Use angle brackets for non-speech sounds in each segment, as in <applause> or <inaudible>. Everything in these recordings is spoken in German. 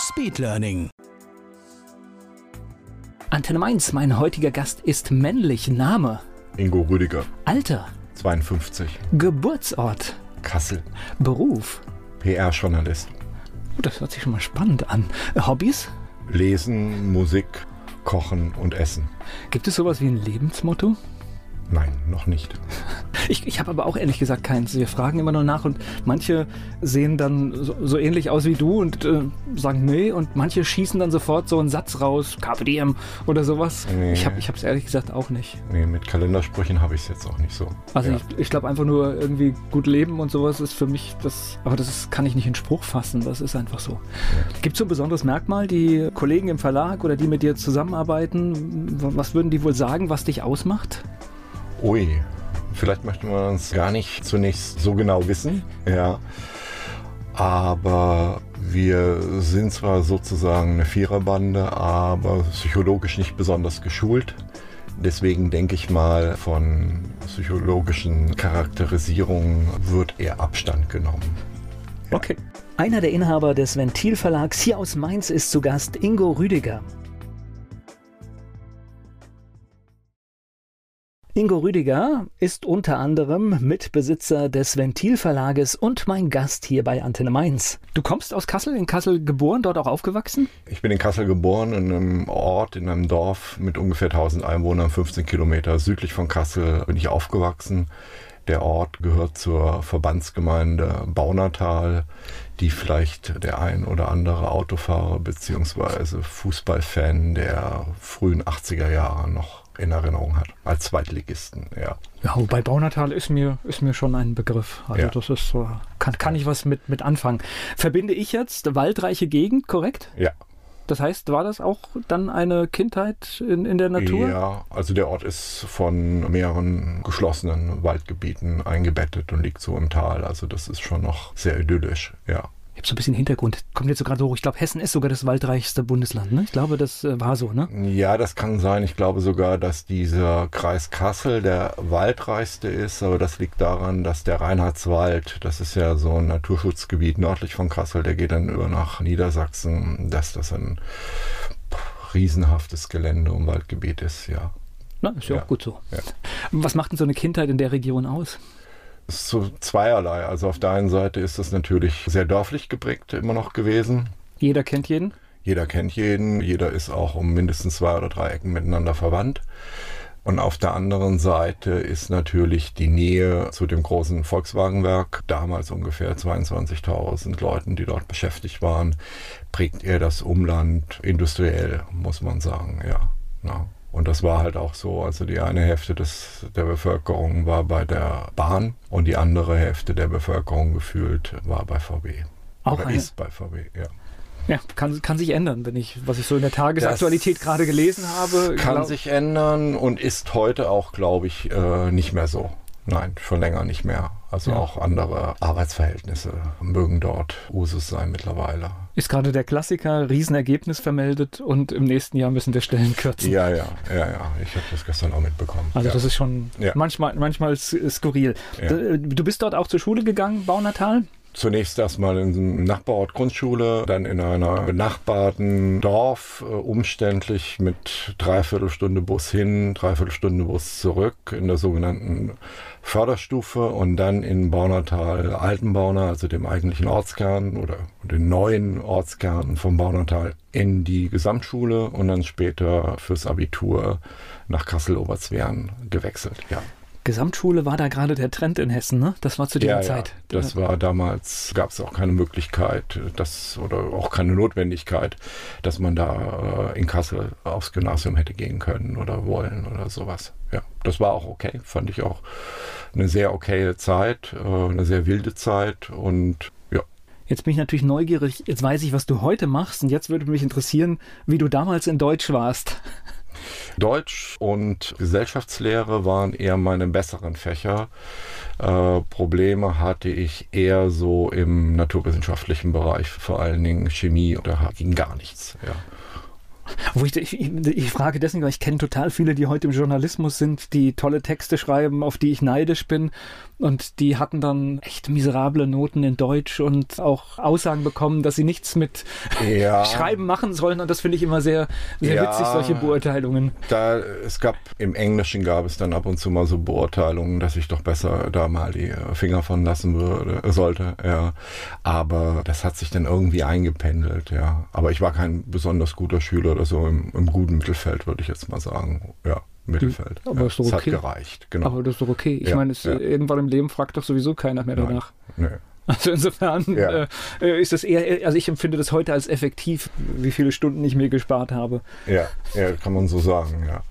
Speedlearning. Antenne Mainz, mein heutiger Gast ist männlich. Name, Ingo Rüdiger, Alter, 52, Geburtsort, Kassel, Beruf. PR-Journalist. Oh, das hört sich schon mal spannend an. Äh, Hobbys? Lesen, Musik, Kochen und Essen. Gibt es sowas wie ein Lebensmotto? Nein, noch nicht. <laughs> Ich, ich habe aber auch ehrlich gesagt keins. Wir fragen immer nur nach und manche sehen dann so, so ähnlich aus wie du und äh, sagen nee und manche schießen dann sofort so einen Satz raus, Carpe Diem oder sowas. Nee. Ich habe ich es ehrlich gesagt auch nicht. Nee, mit Kalendersprüchen habe ich es jetzt auch nicht so. Also ja. ich, ich glaube einfach nur irgendwie gut leben und sowas ist für mich das, aber das ist, kann ich nicht in Spruch fassen, das ist einfach so. Gibt es so ein besonderes Merkmal, die Kollegen im Verlag oder die mit dir zusammenarbeiten, was würden die wohl sagen, was dich ausmacht? Ui, vielleicht möchte man es gar nicht zunächst so genau wissen. Ja. Aber wir sind zwar sozusagen eine Viererbande, aber psychologisch nicht besonders geschult. Deswegen denke ich mal, von psychologischen Charakterisierungen wird eher Abstand genommen. Okay. Einer der Inhaber des Ventilverlags hier aus Mainz ist zu Gast Ingo Rüdiger. Ingo Rüdiger ist unter anderem Mitbesitzer des Ventilverlages und mein Gast hier bei Antenne Mainz. Du kommst aus Kassel, in Kassel geboren, dort auch aufgewachsen? Ich bin in Kassel geboren, in einem Ort, in einem Dorf mit ungefähr 1000 Einwohnern, 15 Kilometer südlich von Kassel bin ich aufgewachsen. Der Ort gehört zur Verbandsgemeinde Baunatal, die vielleicht der ein oder andere Autofahrer bzw. Fußballfan der frühen 80er Jahre noch in Erinnerung hat, als Zweitligisten, ja. Ja, wobei Baunatal ist mir, ist mir schon ein Begriff. Also Ja. das ist so, kann, kann ich was mit, mit anfangen. Verbinde ich jetzt waldreiche Gegend, korrekt? Ja, Das heißt, war das auch dann eine Kindheit in, in der Natur? Ja, also der Ort ist von mehreren geschlossenen Waldgebieten eingebettet und liegt so im Tal. Also das ist schon noch sehr idyllisch, ja. Ich habe so ein bisschen Hintergrund. Kommt jetzt so gerade hoch. Ich glaube, Hessen ist sogar das waldreichste Bundesland. Ne? Ich glaube, das äh, war so, ne? Ja, das kann sein. Ich glaube sogar, dass dieser Kreis Kassel der waldreichste ist, aber das liegt daran, dass der Reinhardswald, das ist ja so ein Naturschutzgebiet nördlich von Kassel, der geht dann über nach Niedersachsen, dass das ein riesenhaftes Gelände und Waldgebiet ist, ja. Na, ist ja, Ja. auch gut so. Ja. Was macht denn so eine Kindheit in der Region aus? Ist so zweierlei. Also auf der einen Seite ist es natürlich sehr dörflich geprägt immer noch gewesen. Jeder kennt jeden. Jeder kennt jeden, jeder ist auch um mindestens zwei oder drei Ecken miteinander verwandt. Und auf der anderen Seite ist natürlich die Nähe zu dem großen Volkswagenwerk, damals ungefähr 22.000 Leuten, die dort beschäftigt waren, prägt eher das Umland industriell, muss man sagen, ja. ja. Und das war halt auch so, also die eine Hälfte des, der Bevölkerung war bei der Bahn und die andere Hälfte der Bevölkerung gefühlt war bei VW. Auch Oder eine- ist bei VW, ja. Ja, kann, kann sich ändern, wenn ich, was ich so in der Tagesaktualität Das gerade gelesen habe. Kann glaub- sich ändern und ist heute auch, glaube ich, äh, nicht mehr so. Nein, schon länger nicht mehr. Also Ja. auch andere Arbeitsverhältnisse mögen dort Usus sein mittlerweile. Ist gerade der Klassiker, Riesenergebnis vermeldet und im nächsten Jahr müssen wir Stellen kürzen. Ja, ja, ja, ja. Ich habe das gestern auch mitbekommen. Also ja. das ist schon Ja. manchmal, manchmal skurril. Ja. D- Du bist dort auch zur Schule gegangen, Baunatal? Zunächst erstmal in einem Nachbarort Grundschule, dann in einer benachbarten Dorf, äh, umständlich mit Dreiviertelstunde Bus hin, Dreiviertelstunde Bus zurück in der sogenannten Förderstufe und dann in Baunatal Altenbauna, also dem eigentlichen Ortskern oder den neuen Ortskern vom Baunatal in die Gesamtschule und dann später fürs Abitur nach Kassel-Oberzweren gewechselt, ja. Gesamtschule war da gerade der Trend in Hessen, ne? Das war zu dieser Ja, Zeit. Ja, das war damals, gab es auch keine Möglichkeit, das oder auch keine Notwendigkeit, dass man da äh, in Kassel aufs Gymnasium hätte gehen können oder wollen oder sowas. Ja, das war auch okay, fand ich auch eine sehr okaye Zeit, äh, eine sehr wilde Zeit und ja. Jetzt bin ich natürlich neugierig. Jetzt weiß ich, was du heute machst. Und jetzt würde mich interessieren, wie du damals in Deutsch warst. Deutsch und Gesellschaftslehre waren eher meine besseren Fächer. Äh, Probleme hatte ich eher so im naturwissenschaftlichen Bereich, vor allen Dingen Chemie, da ging gar nichts. Ja. Wo ich, ich, ich frage deswegen, weil ich kenne total viele, die heute im Journalismus sind, die tolle Texte schreiben, auf die ich neidisch bin. Und die hatten dann echt miserable Noten in Deutsch und auch Aussagen bekommen, dass sie nichts mit ja. <laughs> Schreiben machen sollen. Und das finde ich immer sehr, sehr ja, witzig, solche Beurteilungen. Da, es gab im Englischen gab es dann ab und zu mal so Beurteilungen, dass ich doch besser da mal die Finger von lassen würde, sollte. Ja. Aber das hat sich dann irgendwie eingependelt, ja. Aber ich war kein besonders guter Schüler oder so im, im guten Mittelfeld, würde ich jetzt mal sagen. Ja. Mittelfeld. Aber ja, ist doch okay. hat gereicht, genau. Aber das ist doch okay. Ich ja, meine, ja. irgendwann im Leben fragt doch sowieso keiner mehr danach. Nein, nee. Also insofern ja. äh, ist das eher, also ich empfinde das heute als effektiv, wie viele Stunden ich mir gespart habe. Ja, ja kann man so sagen, ja.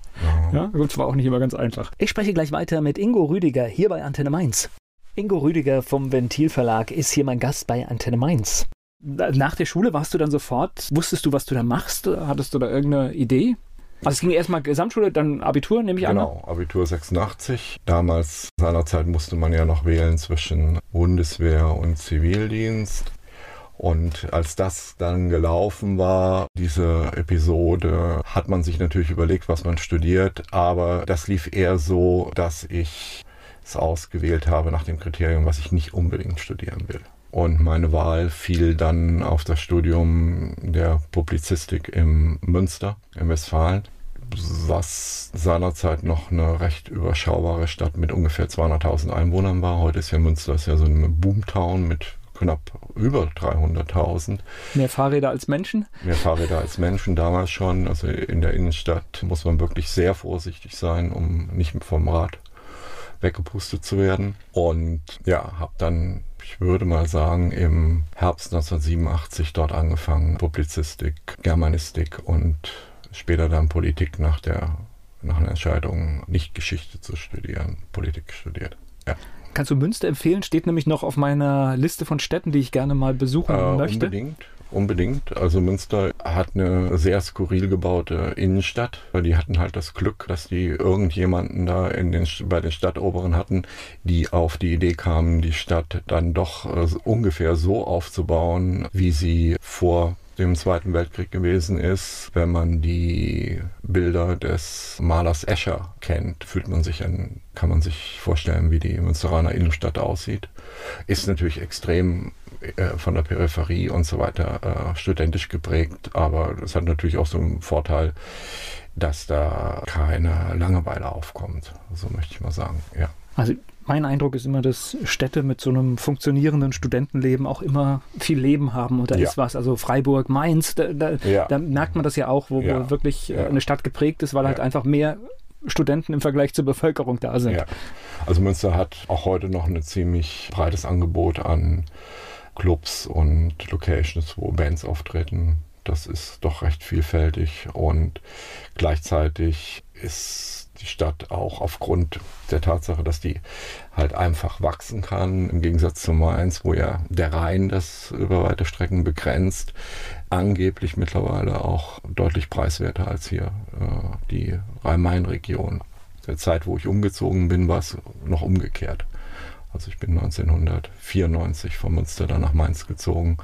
Ja, gut, war auch nicht immer ganz einfach. Ich spreche gleich weiter mit Ingo Rüdiger hier bei Antenne Mainz. Ingo Rüdiger vom Ventilverlag ist hier mein Gast bei Antenne Mainz. Nach der Schule warst du dann sofort, wusstest du, was du da machst? Hattest du da irgendeine Idee? Also es ging erstmal Gesamtschule, dann Abitur, nehme ich genau, an. Genau, Abitur 86. Damals, seinerzeit musste man ja noch wählen zwischen Bundeswehr und Zivildienst. Und als das dann gelaufen war, diese Episode, hat man sich natürlich überlegt, was man studiert. Aber das lief eher so, dass ich es ausgewählt habe nach dem Kriterium, was ich nicht unbedingt studieren will. Und meine Wahl fiel dann auf das Studium der Publizistik im Münster, in Westfalen, was seinerzeit noch eine recht überschaubare Stadt mit ungefähr 200.000 Einwohnern war. Heute ist ja Münster ist ja so ein Boomtown mit knapp über 300.000. Mehr Fahrräder als Menschen? Mehr Fahrräder als Menschen damals schon. Also in der Innenstadt muss man wirklich sehr vorsichtig sein, um nicht vom Rad weggepustet zu werden. Und ja, habe dann ich würde mal sagen, im Herbst 1987 dort angefangen, Publizistik, Germanistik und später dann Politik nach der nach einer Entscheidung, nicht Geschichte zu studieren, Politik studiert. Ja. Kannst du Münster empfehlen? Steht nämlich noch auf meiner Liste von Städten, die ich gerne mal besuchen äh, möchte. Unbedingt. Unbedingt. Also Münster hat eine sehr skurril gebaute Innenstadt, die hatten halt das Glück, dass die irgendjemanden da in den, bei den Stadtoberen hatten, die auf die Idee kamen, die Stadt dann doch äh, ungefähr so aufzubauen, wie sie vor dem Zweiten Weltkrieg gewesen ist. Wenn man die Bilder des Malers Escher kennt, fühlt man sich an, kann man sich vorstellen, wie die Münsteraner Innenstadt aussieht. Ist natürlich extrem äh, von der Peripherie und so weiter äh, studentisch geprägt, aber es hat natürlich auch so einen Vorteil, dass da keine Langeweile aufkommt, so möchte ich mal sagen, ja. Also mein Eindruck ist immer, dass Städte mit so einem funktionierenden Studentenleben auch immer viel Leben haben und da ja. ist was. Also Freiburg, Mainz, da, da, ja. da, merkt man das ja auch, wo, ja. wo wirklich eine Stadt geprägt ist, weil halt einfach mehr Studenten im Vergleich zur Bevölkerung da sind. Also Münster hat auch heute noch ein ziemlich breites Angebot an Clubs und Locations, wo Bands auftreten. Das ist doch recht vielfältig und gleichzeitig ist die Stadt auch aufgrund der Tatsache, dass die halt einfach wachsen kann, im Gegensatz zu Mainz, wo ja der Rhein das über weite Strecken begrenzt, angeblich mittlerweile auch deutlich preiswerter als hier äh, die Rhein-Main-Region. Der Zeit, wo ich umgezogen bin, war es noch umgekehrt. Also ich bin 1994 von Münster dann nach Mainz gezogen.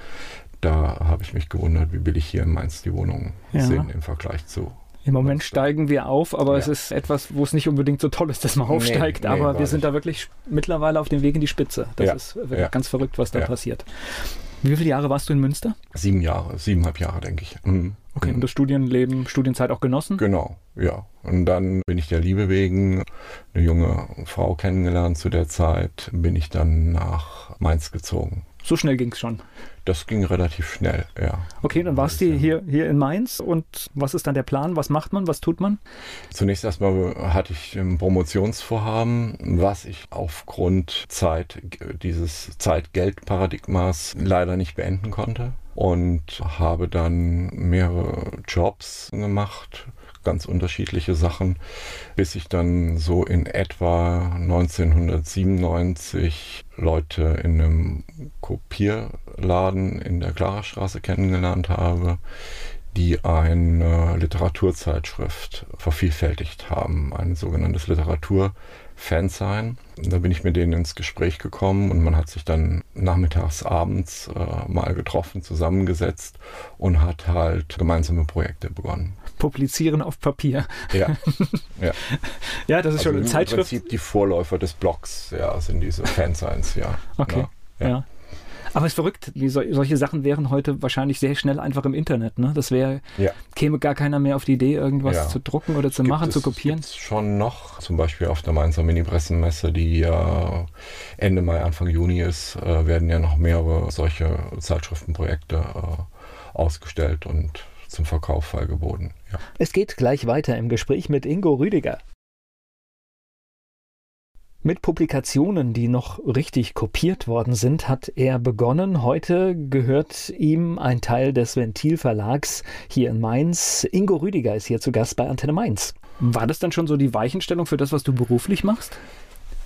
Da habe ich mich gewundert, wie billig hier in Mainz die Wohnungen ja. sind im Vergleich zu im Moment steigen wir auf, aber ja. es ist etwas, wo es nicht unbedingt so toll ist, dass man aufsteigt. Nee, nee, aber wir sind da wirklich mittlerweile auf dem Weg in die Spitze. Das ja. ist wirklich ja. ganz verrückt, was da passiert. Wie viele Jahre warst du in Münster? Sieben Jahre, siebeneinhalb Jahre, denke ich. Mhm. Okay, und das Studienleben, Studienzeit auch genossen? Genau, ja. Und dann bin ich der Liebe wegen eine junge Frau kennengelernt zu der Zeit, bin ich dann nach Mainz gezogen. So schnell ging es schon. Das ging relativ schnell, ja. Okay, dann warst du hier, hier in Mainz und was ist dann der Plan? Was macht man? Was tut man? Zunächst erstmal hatte ich ein Promotionsvorhaben, was ich aufgrund Zeit, dieses Zeit-Geld-Paradigmas leider nicht beenden konnte und habe dann mehrere Jobs gemacht, ganz unterschiedliche Sachen, bis ich dann so in etwa 1997 Leute in einem Kopierladen in der Klarstraße kennengelernt habe, die eine Literaturzeitschrift vervielfältigt haben, ein sogenanntes Literaturfansein. Da bin ich mit denen ins Gespräch gekommen und man hat sich dann nachmittags, abends äh, mal getroffen, zusammengesetzt und hat halt gemeinsame Projekte begonnen. Publizieren auf Papier. Ja, ja. <laughs> ja das ist also schon eine Zeitschrift. Im Prinzip die Vorläufer des Blogs, ja, sind diese Fansigns, ja. Okay. Ja. ja. Aber es ist verrückt, so, solche Sachen wären heute wahrscheinlich sehr schnell einfach im Internet. Ne? Das wäre, ja. käme gar keiner mehr auf die Idee, irgendwas ja. zu drucken oder zu gibt machen, es, zu kopieren. Gibt's schon noch, zum Beispiel auf der Mainzer Mini-Pressenmesse, die ja Ende Mai, Anfang Juni ist, äh, werden ja noch mehrere solche Zeitschriftenprojekte äh, ausgestellt und zum Verkauf feilgeboten. Ja. Es geht gleich weiter im Gespräch mit Ingo Rüdiger. Mit Publikationen, die noch richtig kopiert worden sind, hat er begonnen. Heute gehört ihm ein Teil des Ventilverlags hier in Mainz. Ingo Rüdiger ist hier zu Gast bei Antenne Mainz. War das dann schon so die Weichenstellung für das, was du beruflich machst?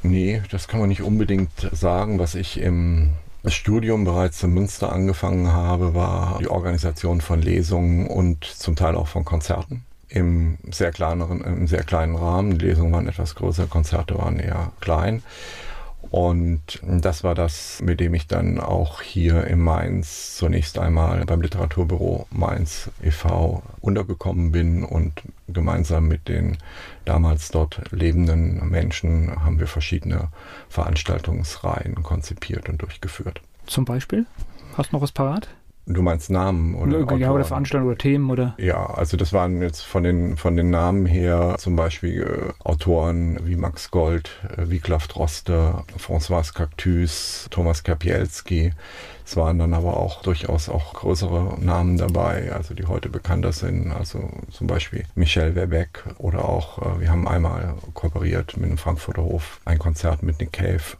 Nee, das kann man nicht unbedingt sagen. Was ich im Studium bereits in Münster angefangen habe, war die Organisation von Lesungen und zum Teil auch von Konzerten im sehr kleineren, im sehr kleinen Rahmen. Die Lesungen waren etwas größer, Konzerte waren eher klein. Und das war das, mit dem ich dann auch hier in Mainz zunächst einmal beim Literaturbüro Mainz e.V. untergekommen bin und gemeinsam mit den damals dort lebenden Menschen haben wir verschiedene Veranstaltungsreihen konzipiert und durchgeführt. Zum Beispiel? Hast du noch was parat? Du meinst Namen oder Ja, oder Veranstaltungen oder Themen oder? Ja, also das waren jetzt von den, von den Namen her zum Beispiel äh, Autoren wie Max Gold, äh, Wiglaf Droste, François Cactus, Thomas Kapielski. Es waren dann aber auch durchaus auch größere Namen dabei, also die heute bekannter sind, also zum Beispiel Michel Webeck oder auch, äh, wir haben einmal kooperiert mit dem Frankfurter Hof, ein Konzert mit Nick Cave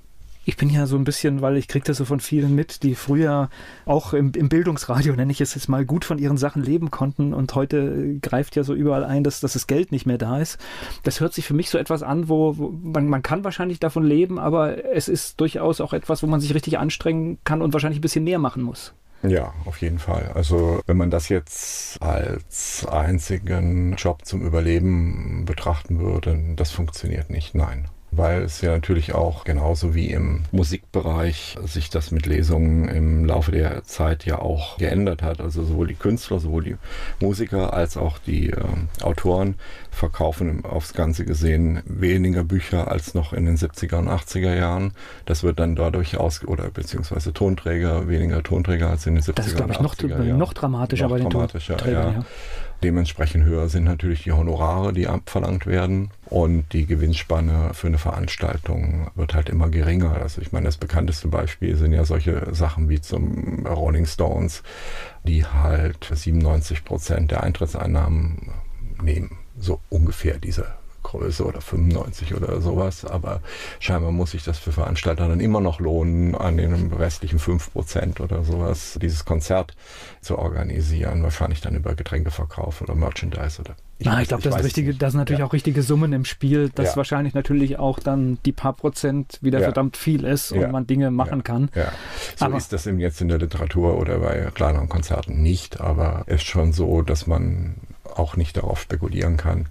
ich bin ja so ein bisschen, weil ich kriege das so von vielen mit, die früher auch im, im, Bildungsradio, nenne ich es jetzt mal, gut von ihren Sachen leben konnten und heute greift ja so überall ein, dass, dass das Geld nicht mehr da ist. Das hört sich für mich so etwas an, wo, wo man, man kann wahrscheinlich davon leben, aber es ist durchaus auch etwas, wo man sich richtig anstrengen kann und wahrscheinlich ein bisschen mehr machen muss. Ja, auf jeden Fall. Also wenn man das jetzt als einzigen Job zum Überleben betrachten würde, das funktioniert nicht. Nein weil es ja natürlich auch genauso wie im Musikbereich sich das mit Lesungen im Laufe der Zeit ja auch geändert hat. Also sowohl die Künstler, sowohl die Musiker als auch die äh, Autoren verkaufen aufs Ganze gesehen weniger Bücher als noch in den 70er und 80er Jahren. Das wird dann dadurch aus, oder beziehungsweise Tonträger, weniger Tonträger als in den 70er das ist, und 80er ich, noch, Jahren. noch dramatischer noch bei den dramatischer, Tonträgern. Ja. ja. Dementsprechend höher sind natürlich die Honorare, die abverlangt werden. Und die Gewinnspanne für eine Veranstaltung wird halt immer geringer. Also ich meine, das bekannteste Beispiel sind ja solche Sachen wie zum Rolling Stones, die halt 97 Prozent der Eintrittseinnahmen nehmen. So ungefähr diese Größe oder 95 oder sowas. Aber scheinbar muss sich das für Veranstalter dann immer noch lohnen, an den restlichen 5% oder sowas dieses Konzert zu organisieren. Wahrscheinlich dann über Getränkeverkauf oder Merchandise oder ich, ich glaube, das, das, sind natürlich ja. auch richtige Summen im Spiel, dass ja. wahrscheinlich natürlich auch dann die paar Prozent wieder ja. verdammt viel ist und man Dinge machen kann. So aber ist das eben jetzt in der Literatur oder bei kleineren Konzerten nicht, aber es ist schon so, dass man auch nicht darauf spekulieren kann,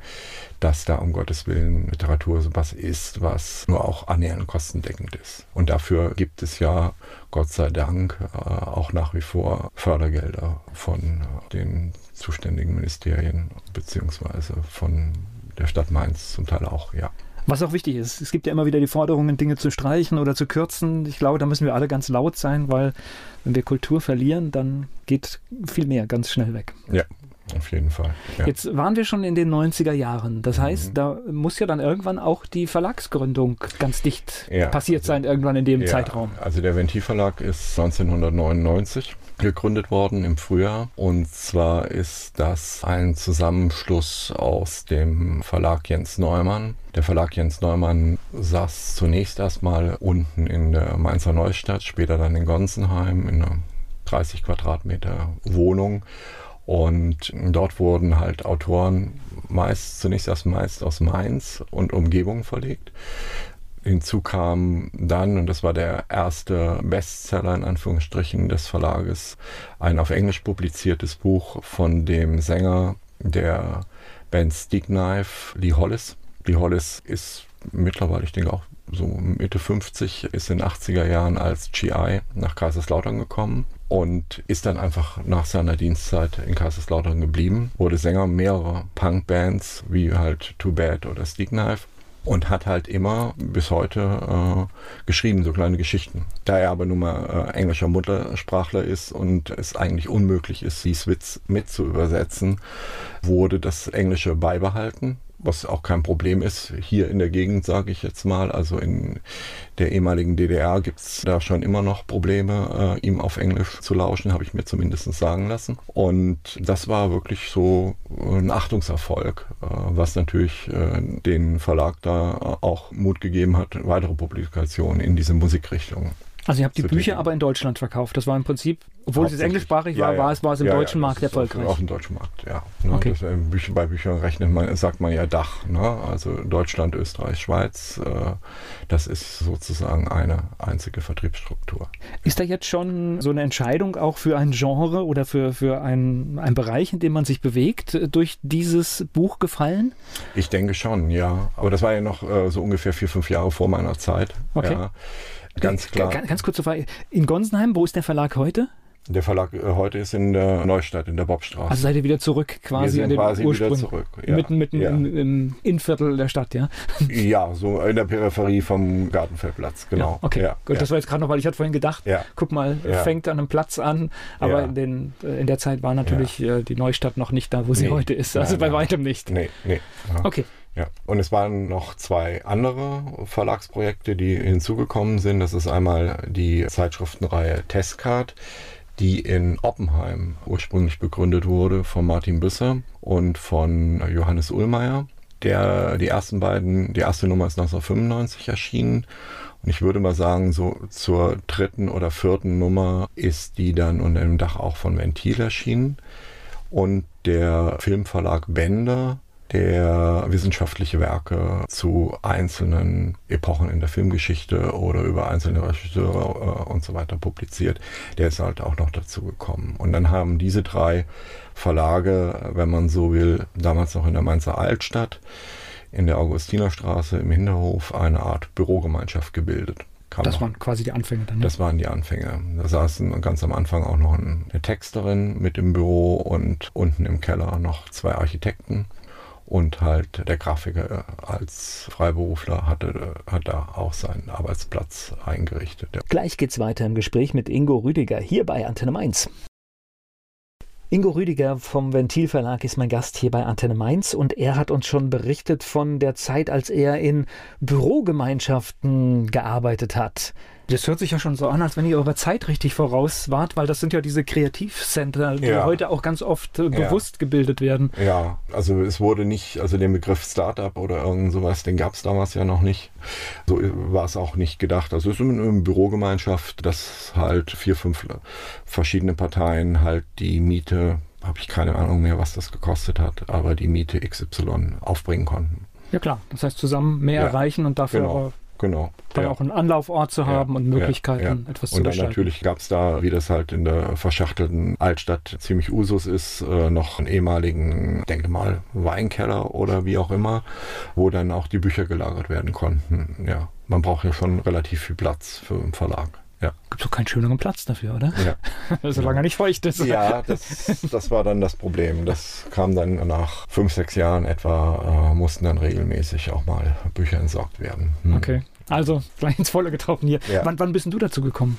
dass da um Gottes Willen Literatur sowas ist, was nur auch annähernd kostendeckend ist. Und dafür gibt es ja, Gott sei Dank, äh, auch nach wie vor Fördergelder von den zuständigen Ministerien beziehungsweise von der Stadt Mainz zum Teil auch, ja. Was auch wichtig ist, es gibt ja immer wieder die Forderungen, Dinge zu streichen oder zu kürzen. Ich glaube, da müssen wir alle ganz laut sein, weil wenn wir Kultur verlieren, dann geht viel mehr ganz schnell weg. Ja, auf jeden Fall. Ja. Jetzt waren wir schon in den 90er Jahren. Das mhm. heißt, da muss ja dann irgendwann auch die Verlagsgründung ganz dicht ja, passiert also, sein, irgendwann in dem ja, Zeitraum. Also der Ventilverlag ist 1999 gegründet worden im Frühjahr. Und zwar ist das ein Zusammenschluss aus dem Verlag Jens Neumann. Der Verlag Jens Neumann saß zunächst erstmal unten in der Mainzer Neustadt, später dann in Gonsenheim in einer 30 Quadratmeter Wohnung Und dort wurden halt Autoren meist, zunächst erst meist aus Mainz und Umgebung verlegt. Hinzu kam dann, und das war der erste Bestseller in Anführungsstrichen des Verlages, ein auf Englisch publiziertes Buch von dem Sänger der Band Knife, Lee Hollis. Lee Hollis ist mittlerweile, ich denke auch so Mitte 50, ist in den 80er Jahren als GI nach Kaiserslautern gekommen und ist dann einfach nach seiner Dienstzeit in Kaiserslautern geblieben, wurde Sänger mehrerer Punkbands wie halt Too Bad oder Stick Knife und hat halt immer bis heute äh, geschrieben, so kleine Geschichten. Da er aber nun mal äh, englischer Muttersprachler ist und es eigentlich unmöglich ist, die Switz mit zu übersetzen, wurde das Englische beibehalten was auch kein Problem ist. Hier in der Gegend, sage ich jetzt mal, also in der ehemaligen DDR gibt es da schon immer noch Probleme, äh, ihm auf Englisch zu lauschen, habe ich mir zumindest sagen lassen. Und das war wirklich so ein Achtungserfolg, äh, was natürlich äh, den Verlag da auch Mut gegeben hat, weitere Publikationen in diese Musikrichtung also ihr habt die Bücher aber in Deutschland verkauft. Das war im Prinzip, obwohl es englischsprachig ja, war, war es, war es im ja, deutschen Markt erfolgreich. Auch, auch im deutschen Markt, ja. Ne, okay. das, äh, Bücher, bei Büchern rechnet man, sagt man ja Dach. Ne? Also Deutschland, Österreich, Schweiz. Äh, das ist sozusagen eine einzige Vertriebsstruktur. Ist da jetzt schon so eine Entscheidung auch für ein Genre oder für, für einen, einen Bereich, in dem man sich bewegt, äh, durch dieses Buch gefallen? Ich denke schon, ja. Aber das war ja noch äh, so ungefähr vier, fünf Jahre vor meiner Zeit. Okay. Ja. Ganz klar. Ganz, ganz kurze Frage. In Gonsenheim, wo ist der Verlag heute? Der Verlag äh, heute ist in der Neustadt, in der Bobstraße. Also seid ihr wieder zurück quasi an den quasi Ursprung. Wieder zurück, ja. Mitten, mitten ja. Im, im, Innenviertel der Stadt, ja? <laughs> Ja, so in der Peripherie vom Gartenfeldplatz, genau. Ja, okay, gut, das war jetzt gerade noch, weil ich hatte vorhin gedacht, guck mal, fängt an einem Platz an, aber in, den, äh, in der Zeit war natürlich äh, die Neustadt noch nicht da, wo sie nee. heute ist. Also nein, bei weitem nicht. Nee, nee. Okay. Ja, und es waren noch zwei andere Verlagsprojekte, die hinzugekommen sind. Das ist einmal die Zeitschriftenreihe Testcard, die in Oppenheim ursprünglich begründet wurde von Martin Büsser und von Johannes Ullmeier. Der, die ersten beiden, die erste Nummer ist 1995 erschienen und ich würde mal sagen, so zur dritten oder vierten Nummer ist die dann unter dem Dach auch von Ventil erschienen. Und der Filmverlag Bender der wissenschaftliche Werke zu einzelnen Epochen in der Filmgeschichte oder über einzelne Regisseure äh, und so weiter publiziert. Der ist halt auch noch dazu gekommen. Und dann haben diese drei Verlage, wenn man so will, damals noch in der Mainzer Altstadt, in der Augustinerstraße im Hinterhof eine Art Bürogemeinschaft gebildet. Kam das noch. waren quasi die Anfänge dann. Ne? Das waren die Anfänge. Da saßen ganz am Anfang auch noch eine Texterin mit im Büro und unten im Keller noch zwei Architekten und halt der Grafiker als Freiberufler hatte, hat da auch seinen Arbeitsplatz eingerichtet. Gleich geht's weiter im Gespräch mit Ingo Rüdiger hier bei Antenne Mainz. Ingo Rüdiger vom Ventilverlag ist mein Gast hier bei Antenne Mainz und er hat uns schon berichtet von der Zeit, als er in Bürogemeinschaften gearbeitet hat. Das hört sich ja schon so an, als wenn ihr eurer Zeit richtig voraus wart, weil das sind ja diese Kreativcenter, die ja. heute auch ganz oft äh, bewusst ja. gebildet werden. Ja, also es wurde nicht, also den Begriff Startup oder irgend sowas, den gab es damals ja noch nicht. So war es auch nicht gedacht. Also es ist eine Bürogemeinschaft, dass halt vier, fünf verschiedene Parteien halt die Miete, habe ich keine Ahnung mehr, was das gekostet hat, aber die Miete XY aufbringen konnten. Ja klar, das heißt zusammen mehr ja, erreichen und dafür genau genau. Dann ja. auch einen Anlaufort zu haben ja, und Möglichkeiten, ja, etwas zu Und dann gestalten. natürlich gab es da, wie das halt in der verschachtelten Altstadt ziemlich Usus ist, äh, noch einen ehemaligen, denke mal, Weinkeller oder wie auch immer, wo dann auch die Bücher gelagert werden konnten. Ja, man braucht ja schon relativ viel Platz für einen Verlag. Ja. Gibt doch keinen schöneren Platz dafür, oder? Ja. <laughs> Solange ja. er nicht feucht ist. Ja, das, das war dann das Problem. Das kam dann nach fünf, sechs Jahren etwa, äh, mussten dann regelmäßig auch mal Bücher entsorgt werden. Hm. Okay. Also gleich ins Volle getroffen hier. Ja. Wann, wann bist denn du dazu gekommen?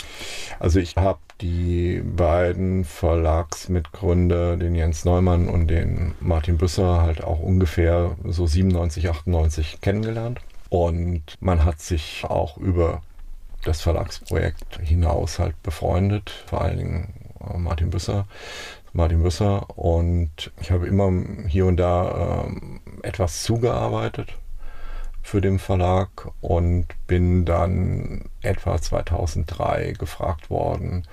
Also ich habe die beiden Verlagsmitgründer, den Jens Neumann und den Martin Büsser, halt auch ungefähr so 97, 98 kennengelernt. Und man hat sich auch über das Verlagsprojekt hinaus halt befreundet, vor allen Dingen äh, Martin Büsser. Martin Büsser und ich habe immer hier und da äh, etwas zugearbeitet für den Verlag und bin dann etwa 2003 gefragt worden,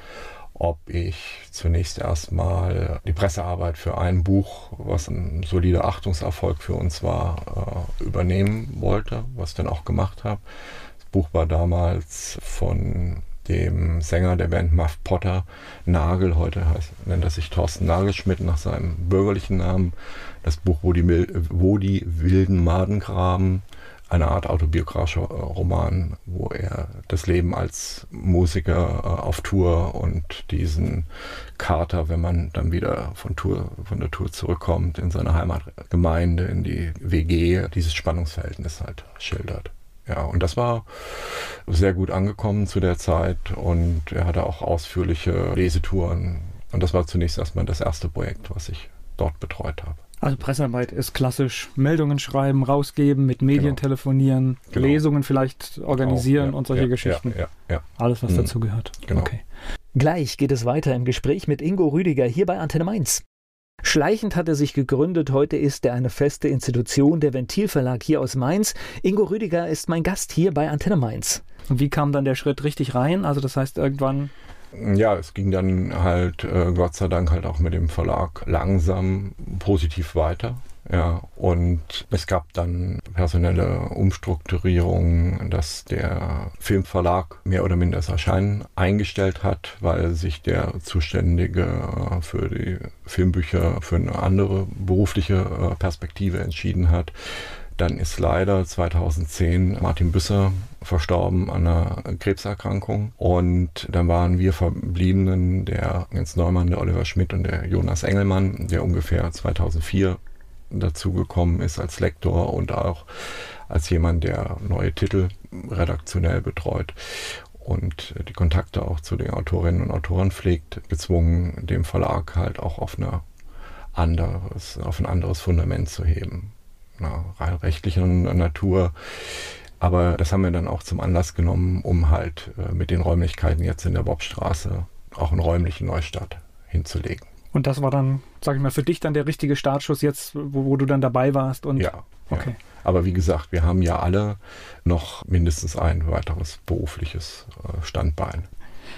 ob ich zunächst erstmal die Pressearbeit für ein Buch, was ein solider Achtungserfolg für uns war, äh, übernehmen wollte, was ich dann auch gemacht habe. Buch war damals von dem Sänger der Band Muff Potter, Nagel, heute heißt, nennt er sich Thorsten Nagelschmidt nach seinem bürgerlichen Namen. Das Buch, wo die, wo die wilden Maden graben, eine Art autobiografischer Roman, wo er das Leben als Musiker äh, auf Tour und diesen Kater, wenn man dann wieder von, Tour, von der Tour zurückkommt, in seine Heimatgemeinde, in die WG, dieses Spannungsverhältnis halt schildert. Ja, und das war sehr gut angekommen zu der Zeit und er hatte auch ausführliche Lesetouren. Und das war zunächst erstmal das erste Projekt, was ich dort betreut habe. Also Pressearbeit ist klassisch Meldungen schreiben, rausgeben, mit Medien genau. telefonieren, genau. Lesungen vielleicht organisieren Auch, ja, und solche ja, Geschichten. Ja, Alles, was mhm. dazu gehört. Genau. Okay. Gleich geht es weiter im Gespräch mit Ingo Rüdiger hier bei Antenne Mainz. Schleichend hat er sich gegründet, heute ist er eine feste Institution, der Ventilverlag hier aus Mainz. Ingo Rüdiger ist mein Gast hier bei Antenne Mainz. Und wie kam dann der Schritt richtig rein? Also das heißt irgendwann ja, es ging dann halt äh, Gott sei Dank halt auch mit dem Verlag langsam positiv weiter. Ja, und es gab dann personelle Umstrukturierungen, dass der Filmverlag mehr oder minder das Erscheinen eingestellt hat, weil sich der Zuständige äh, für die Filmbücher für eine andere berufliche äh, Perspektive entschieden hat. Dann ist leider 2010 Martin Büsser verstorben an einer Krebserkrankung. Und dann waren wir Verbliebenen, der Jens Neumann, der Oliver Schmidt und der Jonas Engelmann, der ungefähr 2004 dazugekommen ist als Lektor und auch als jemand, der neue Titel redaktionell betreut und die Kontakte auch zu den Autorinnen und Autoren pflegt, gezwungen, dem Verlag halt auch auf, eine anderes, auf ein anderes Fundament zu heben einer rein rechtlichen Natur. Aber das haben wir dann auch zum Anlass genommen, um halt äh, mit den Räumlichkeiten jetzt in der Bobstraße auch einen räumlichen Neustart hinzulegen. Und das war dann, sag ich mal, für dich dann der richtige Startschuss jetzt, wo, wo du dann dabei warst? Und ja, okay. Ja. Aber wie gesagt, wir haben ja alle noch mindestens ein weiteres berufliches äh, Standbein.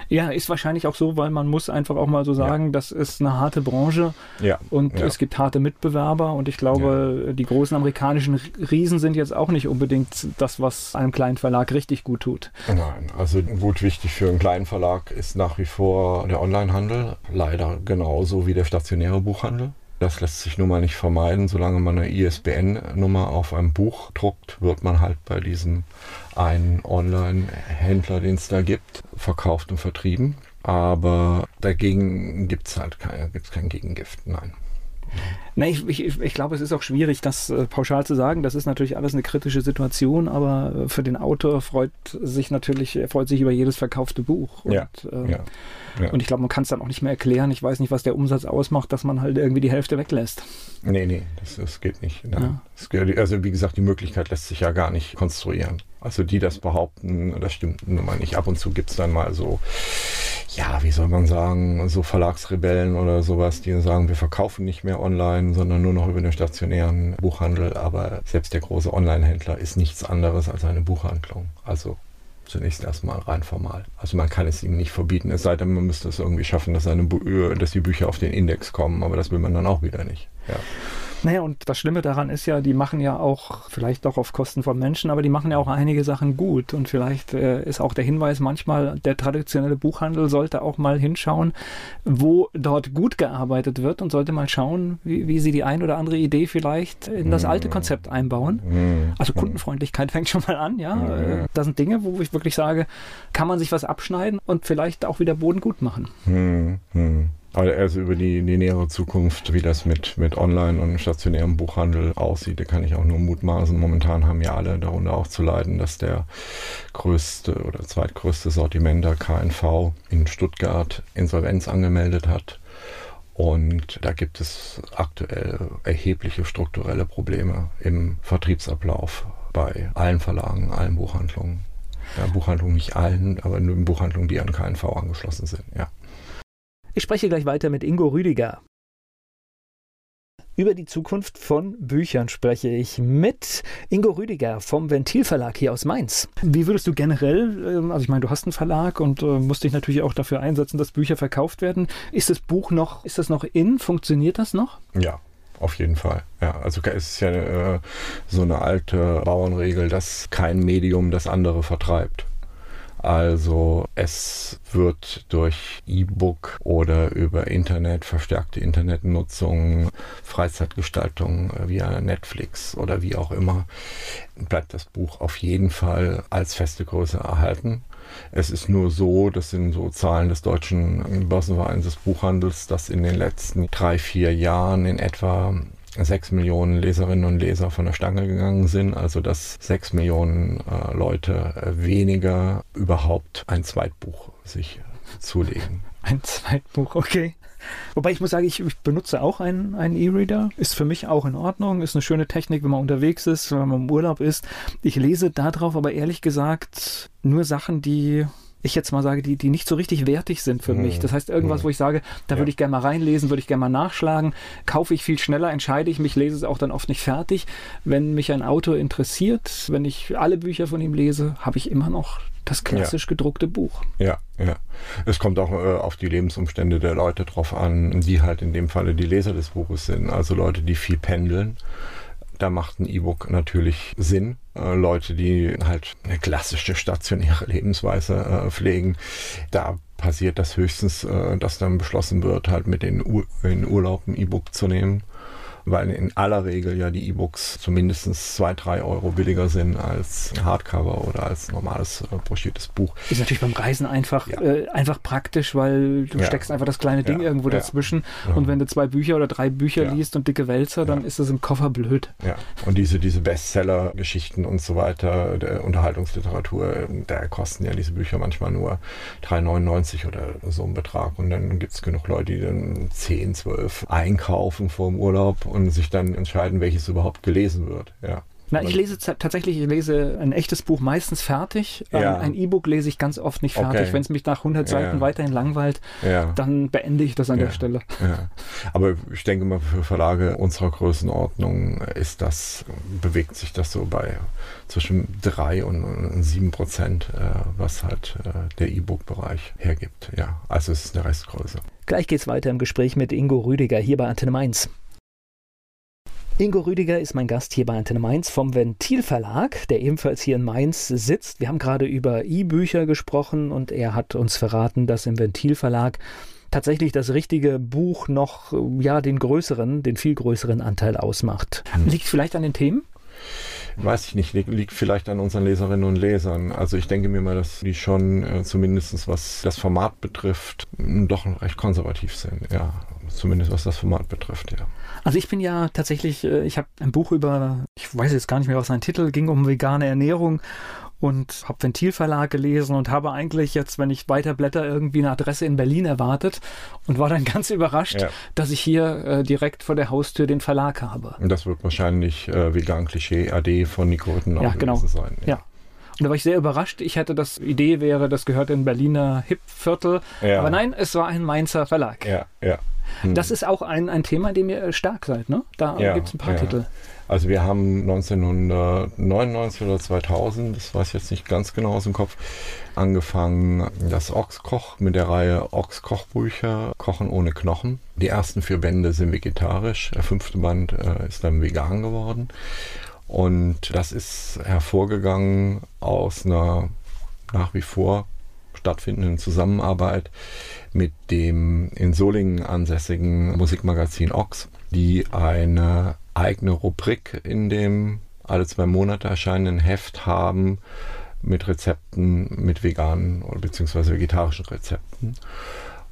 Ja, ist wahrscheinlich auch so, weil man muss einfach auch mal so sagen, ja. das ist eine harte Branche ja. und ja. es gibt harte Mitbewerber und ich glaube, die großen amerikanischen Riesen sind jetzt auch nicht unbedingt das, was einem kleinen Verlag richtig gut tut. Nein, also gut wichtig für einen kleinen Verlag ist nach wie vor der Onlinehandel, leider genauso wie der stationäre Buchhandel. Das lässt sich nun mal nicht vermeiden. Solange man eine ISBN-Nummer auf einem Buch druckt, wird man halt bei diesem einen Online-Händler, den es da gibt, verkauft und vertrieben. Aber dagegen gibt es halt kein, gibt's kein Gegengift. Nein. Nee, ich, ich, ich glaube, es ist auch schwierig, das äh, pauschal zu sagen. Das ist natürlich alles eine kritische Situation, aber äh, für den Autor freut sich natürlich, er freut sich über jedes verkaufte Buch. Und, ja, äh, ja, ja. und ich glaube, man kann es dann auch nicht mehr erklären. Ich weiß nicht, was der Umsatz ausmacht, dass man halt irgendwie die Hälfte weglässt. Nee, nee, das, das geht nicht. Ja. Das, also wie gesagt, die Möglichkeit lässt sich ja gar nicht konstruieren. Also die das behaupten, das stimmt nun mal nicht. Ab und zu gibt es dann mal so, ja, wie soll man sagen, so Verlagsrebellen oder sowas, die sagen, wir verkaufen nicht mehr online, sondern nur noch über den stationären Buchhandel. Aber selbst der große Online-Händler ist nichts anderes als eine Buchhandlung. Also zunächst erstmal rein formal. Also man kann es ihm nicht verbieten, es sei denn, man müsste es irgendwie schaffen, dass, seine, dass die Bücher auf den Index kommen, aber das will man dann auch wieder nicht. Ja. Naja, und das Schlimme daran ist ja, die machen ja auch, vielleicht doch auf Kosten von Menschen, aber die machen ja auch einige Sachen gut. Und vielleicht äh, ist auch der Hinweis manchmal, der traditionelle Buchhandel sollte auch mal hinschauen, wo dort gut gearbeitet wird und sollte mal schauen, wie, wie sie die ein oder andere Idee vielleicht in das alte mhm. Konzept einbauen. Mhm. Also Kundenfreundlichkeit <laughs> fängt schon mal an, ja. Das sind Dinge, wo ich wirklich sage, kann man sich was abschneiden und vielleicht auch wieder Boden gut machen. Also über die, die nähere Zukunft, wie das mit, mit Online- und stationärem Buchhandel aussieht, da kann ich auch nur mutmaßen. Momentan haben ja alle darunter auch zu leiden, dass der größte oder zweitgrößte Sortimenter KNV in Stuttgart Insolvenz angemeldet hat. Und da gibt es aktuell erhebliche strukturelle Probleme im Vertriebsablauf bei allen Verlagen, allen Buchhandlungen. Ja, Buchhandlungen nicht allen, aber nur Buchhandlungen, die an KNV angeschlossen sind, ja. Ich spreche gleich weiter mit Ingo Rüdiger. Über die Zukunft von Büchern spreche ich mit Ingo Rüdiger vom Ventilverlag hier aus Mainz. Wie würdest du generell, ähm, also ich meine, du hast einen Verlag und äh, musst dich natürlich auch dafür einsetzen, dass Bücher verkauft werden. Ist das Buch noch, ist das noch in? Funktioniert das noch? Ja, auf jeden Fall. Ja, also es ist ja äh, so eine alte Bauernregel, dass kein Medium das andere vertreibt. Also es wird durch E-Book oder über Internet, verstärkte Internetnutzung, Freizeitgestaltung äh, via Netflix oder wie auch immer, bleibt das Buch auf jeden Fall als feste Größe erhalten. Es ist nur so, das sind so Zahlen des deutschen Börsenvereins des Buchhandels, dass in den letzten drei, vier Jahren in etwa sechs Millionen Leserinnen und Leser von der Stange gegangen sind, also dass sechs Millionen äh, Leute äh, weniger überhaupt ein Zweitbuch sich zulegen. <laughs> Ein Zweitbuch, okay. Wobei ich muss sagen, ich, ich benutze auch einen, einen E-Reader. Ist für mich auch in Ordnung. Ist eine schöne Technik, wenn man unterwegs ist, wenn man im Urlaub ist. Ich lese darauf aber ehrlich gesagt nur Sachen, die ich jetzt mal sage, die, die nicht so richtig wertig sind für mhm. mich. Das heißt, irgendwas, mhm. wo ich sage, da ja. würde ich gerne mal reinlesen, würde ich gerne mal nachschlagen, kaufe ich viel schneller, entscheide ich mich, lese es auch dann oft nicht fertig. Wenn mich ein Autor interessiert, wenn ich alle Bücher von ihm lese, habe ich immer noch das klassisch ja. gedruckte Buch. Ja, ja. Es kommt auch äh, auf die Lebensumstände der Leute drauf an, die halt in dem Falle die Leser des Buches sind. Also Leute, die viel pendeln da macht ein E-Book natürlich Sinn. Äh, Leute, die halt eine klassische stationäre Lebensweise äh, pflegen, da passiert das höchstens, äh, dass dann beschlossen wird, halt mit den Ur in Urlaub ein E-Book zu nehmen weil in aller Regel ja die E-Books zumindest zwei, drei Euro billiger sind als Hardcover oder als normales äh, broschiertes Buch. Ist natürlich beim Reisen einfach, ja. äh, einfach praktisch, weil du ja. steckst einfach das kleine Ding ja. irgendwo dazwischen und wenn du zwei Bücher oder drei Bücher liest und dicke Wälzer, dann ist das im Koffer blöd. Ja, und diese, diese Bestseller-Geschichten und so weiter, der Unterhaltungsliteratur, da kosten ja diese Bücher manchmal nur 3,99 oder so ein Betrag und dann gibt es genug Leute, die dann 10, 12 einkaufen vor dem Urlaub und sich dann entscheiden, welches überhaupt gelesen wird. Ja. Na, ich lese tatsächlich, ich lese ein echtes Buch meistens fertig. Ja. Ein E-Book lese ich ganz oft nicht fertig. Okay. Wenn es mich nach 100 ja. Seiten weiterhin langweilt, ja. dann beende ich das an der Stelle. Aber ich denke mal, für Verlage unserer Größenordnung ist das, bewegt sich das so bei zwischen 3 und 7 Prozent, äh, was halt äh, der E-Book-Bereich hergibt. Ja, also es ist eine Restgröße. Gleich geht es weiter im Gespräch mit Ingo Rüdiger hier bei Antenne Mainz. Ingo Rüdiger ist mein Gast hier bei Antenne Mainz vom Ventil Verlag, der ebenfalls hier in Mainz sitzt. Wir haben gerade über E-Bücher gesprochen und er hat uns verraten, dass im Ventil Verlag tatsächlich das richtige Buch noch ja den größeren, den viel größeren Anteil ausmacht. Hm. Liegt vielleicht an den Themen? weiß ich nicht, liegt vielleicht an unseren Leserinnen und Lesern. Also ich denke mir mal, dass die schon äh, zumindest was das Format betrifft, doch recht konservativ sind, ja. Zumindest was das Format betrifft, ja. Also ich bin ja tatsächlich, äh, ich habe ein Buch über, ich weiß jetzt gar nicht mehr, was sein Titel ging, um vegane Ernährung und habe Ventilverlag gelesen und habe eigentlich jetzt, wenn ich weiter blätter, irgendwie eine Adresse in Berlin erwartet und war dann <laughs> ganz überrascht, ja. dass ich hier äh, direkt vor der Haustür den Verlag habe. Und das wird wahrscheinlich äh, Vegan Klischee AD von Nico Rittenau ja, genau. sein. Ja. ja. Und da war ich sehr überrascht. Ich hätte das Idee wäre, das gehört in Berliner Hip-Viertel. Ja. Aber nein, es war ein Mainzer Verlag. Ja, ja. Hm. Das ist auch ein, ein Thema, dem ihr stark seid, ne? Da ja, gibt es ein paar ja. Titel. Also wir haben 1999 oder 2000, das weiß ich jetzt nicht ganz genau aus dem Kopf, angefangen, das Ochskoch mit der Reihe Ochs-Kochbücher, Kochen ohne Knochen. Die ersten vier Bände sind vegetarisch, der fünfte Band äh, ist dann vegan geworden. Und das ist hervorgegangen aus einer nach wie vor stattfindenden Zusammenarbeit mit dem in Solingen ansässigen Musikmagazin Ox, die eine eigene Rubrik in dem alle zwei Monate erscheinenden Heft haben mit Rezepten, mit veganen oder beziehungsweise vegetarischen Rezepten.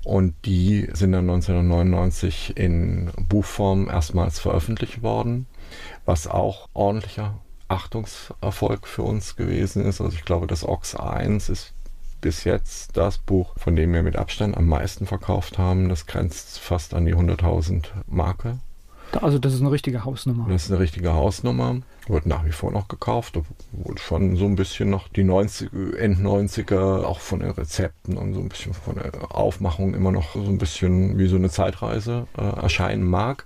Und die sind dann 1999 in Buchform erstmals veröffentlicht worden, was auch ordentlicher Achtungserfolg für uns gewesen ist. Also ich glaube, das Ox 1 ist bis jetzt das Buch, von dem wir mit Abstand am meisten verkauft haben. Das grenzt fast an die 100.000 Marke. Also das ist eine richtige Hausnummer. Das ist eine richtige Hausnummer. Wird nach wie vor noch gekauft, obwohl schon so ein bisschen noch die 90, End 90er, auch von den Rezepten und so ein bisschen von der Aufmachung immer noch so ein bisschen wie so eine Zeitreise äh, erscheinen mag.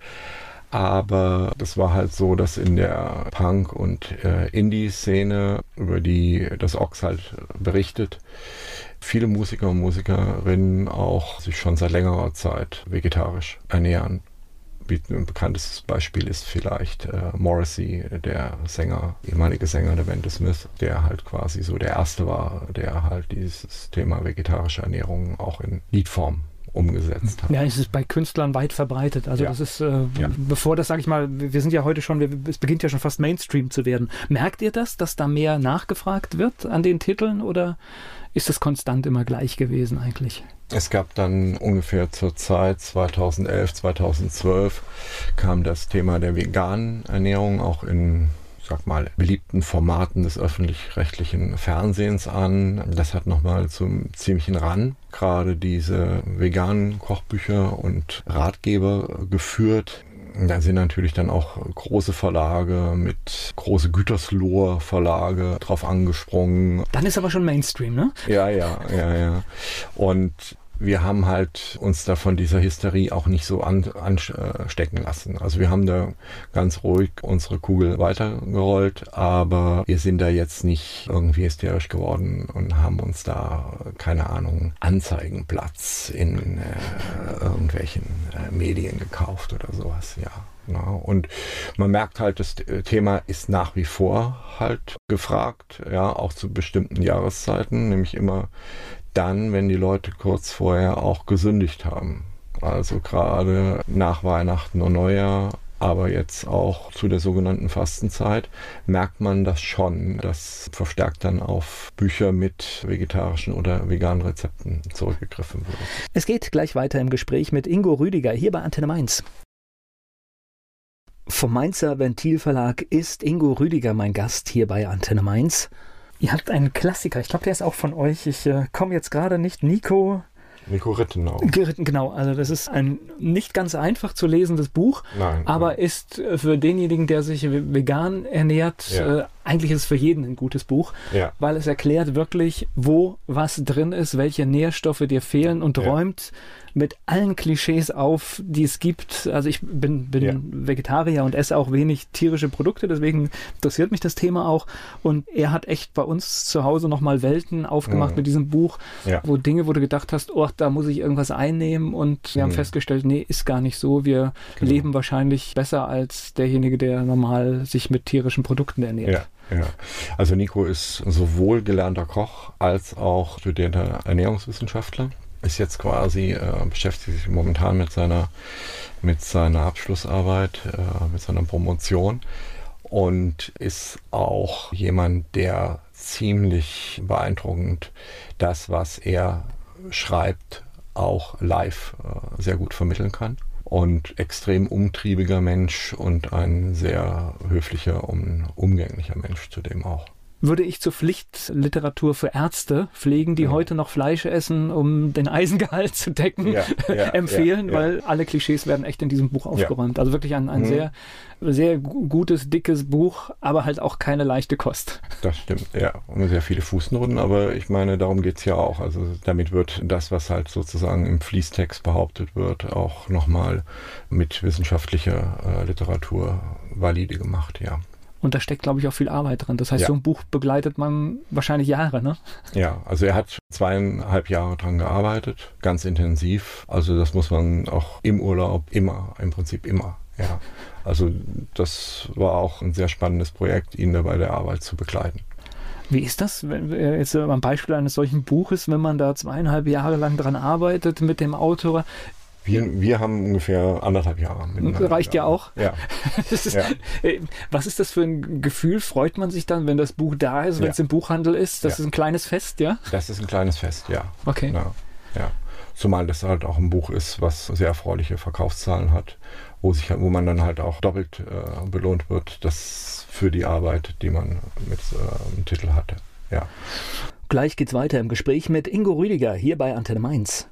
Aber das war halt so, dass in der Punk- und äh, Indie-Szene, über die das Ox halt berichtet, viele Musiker und Musikerinnen auch sich schon seit längerer Zeit vegetarisch ernähren. Ein bekanntes Beispiel ist vielleicht äh, Morrissey, der Sänger, ehemalige Sänger der Band Smith, der halt quasi so der erste war, der halt dieses Thema vegetarische Ernährung auch in Liedform umgesetzt hat. Ja, es ist bei Künstlern weit verbreitet. Also ja. das ist, äh, ja. bevor das, sage ich mal, wir sind ja heute schon, wir, es beginnt ja schon fast Mainstream zu werden. Merkt ihr das, dass da mehr nachgefragt wird an den Titeln oder ist es konstant immer gleich gewesen eigentlich? Es gab dann ungefähr zur Zeit 2011, 2012 kam das Thema der veganen Ernährung auch in sag mal, beliebten Formaten des öffentlich-rechtlichen Fernsehens an. Das hat nochmal zum ziemlichen Ran gerade diese veganen Kochbücher und Ratgeber geführt. Da sind natürlich dann auch große Verlage mit große Gütersloher Verlage drauf angesprungen. Dann ist aber schon Mainstream, ne? Ja, ja, ja, ja. Und wir haben halt uns da von dieser Hysterie auch nicht so anstecken an, lassen. Also wir haben da ganz ruhig unsere Kugel weitergerollt, aber wir sind da jetzt nicht irgendwie hysterisch geworden und haben uns da, keine Ahnung, Anzeigenplatz in äh, irgendwelchen äh, Medien gekauft oder sowas, ja. Ja, und man merkt halt, das Thema ist nach wie vor halt gefragt, ja, auch zu bestimmten Jahreszeiten, nämlich immer dann, wenn die Leute kurz vorher auch gesündigt haben. Also gerade nach Weihnachten und Neujahr, aber jetzt auch zu der sogenannten Fastenzeit, merkt man das schon, dass verstärkt dann auf Bücher mit vegetarischen oder veganen Rezepten zurückgegriffen wird. Es geht gleich weiter im Gespräch mit Ingo Rüdiger hier bei Antenne Mainz. Vom Mainzer Ventilverlag ist Ingo Rüdiger mein Gast hier bei Antenne Mainz. Ihr habt einen Klassiker, ich glaube, der ist auch von euch. Ich äh, komme jetzt gerade nicht. Nico. Nico Rittenau. Geritten, genau. Also das ist ein nicht ganz einfach zu lesendes Buch, nein, aber nein. ist äh, für denjenigen, der sich vegan ernährt, ja. äh, eigentlich ist es für jeden ein gutes Buch, ja. weil es erklärt wirklich, wo was drin ist, welche Nährstoffe dir fehlen und ja. räumt mit allen Klischees auf, die es gibt. Also ich bin, bin ja. Vegetarier und esse auch wenig tierische Produkte, deswegen interessiert mich das Thema auch. Und er hat echt bei uns zu Hause nochmal Welten aufgemacht mhm. mit diesem Buch, ja. wo Dinge, wo du gedacht hast, oh, da muss ich irgendwas einnehmen und wir mhm. haben festgestellt, nee, ist gar nicht so. Wir genau. leben wahrscheinlich besser als derjenige, der normal sich mit tierischen Produkten ernährt. Ja. Ja, also Nico ist sowohl gelernter Koch als auch studierter Ernährungswissenschaftler ist jetzt quasi, äh, beschäftigt sich momentan mit seiner, mit seiner Abschlussarbeit, äh, mit seiner Promotion und ist auch jemand, der ziemlich beeindruckend das, was er schreibt, auch live äh, sehr gut vermitteln kann. Und extrem umtriebiger Mensch und ein sehr höflicher und umgänglicher Mensch zudem auch würde ich zur Pflichtliteratur für Ärzte pflegen, die ja. heute noch Fleisch essen, um den Eisengehalt <laughs> zu decken, ja, ja, empfehlen, weil alle Klischees werden echt in diesem Buch aufgeräumt. Also wirklich ein, ein mhm. sehr, sehr gutes, dickes Buch, aber halt auch keine leichte Kost. Das stimmt, ja. Und sehr viele Fußnoten, aber ich meine, darum geht es ja auch. Also damit wird das, was halt sozusagen im Fließtext behauptet wird, auch nochmal mit wissenschaftlicher äh, Literatur valide gemacht, ja. Und da steckt, glaube ich, auch viel Arbeit drin. Das heißt, ja. so ein Buch begleitet man wahrscheinlich Jahre, ne? Ja, also er hat zweieinhalb Jahre dran gearbeitet, ganz intensiv. Also das muss man auch im Urlaub immer, im Prinzip immer, ja. Also das war auch ein sehr spannendes Projekt, ihn dabei der Arbeit zu begleiten. Wie ist das, wenn jetzt am Beispiel eines solchen Buches, wenn man da zweieinhalb Jahre lang dran arbeitet mit dem Autor? Wir, wir haben ungefähr anderthalb Jahre. Reicht ja auch. Ja. <laughs> ist, ja. Äh, was ist das für ein Gefühl? Freut man sich dann, wenn das Buch da ist, wenn ja. es im Buchhandel ist? Das ja. ist ein kleines Fest, ja? Das ist ein kleines Fest, ja. Okay. Genau. Ja. Zumal das halt auch ein Buch ist, was sehr erfreuliche Verkaufszahlen hat, wo, sich, wo man dann halt auch doppelt äh, belohnt wird, das für die Arbeit, die man mit äh, dem Titel hatte. Ja. Gleich geht's weiter im Gespräch mit Ingo Rüdiger hier bei Antenne Mainz.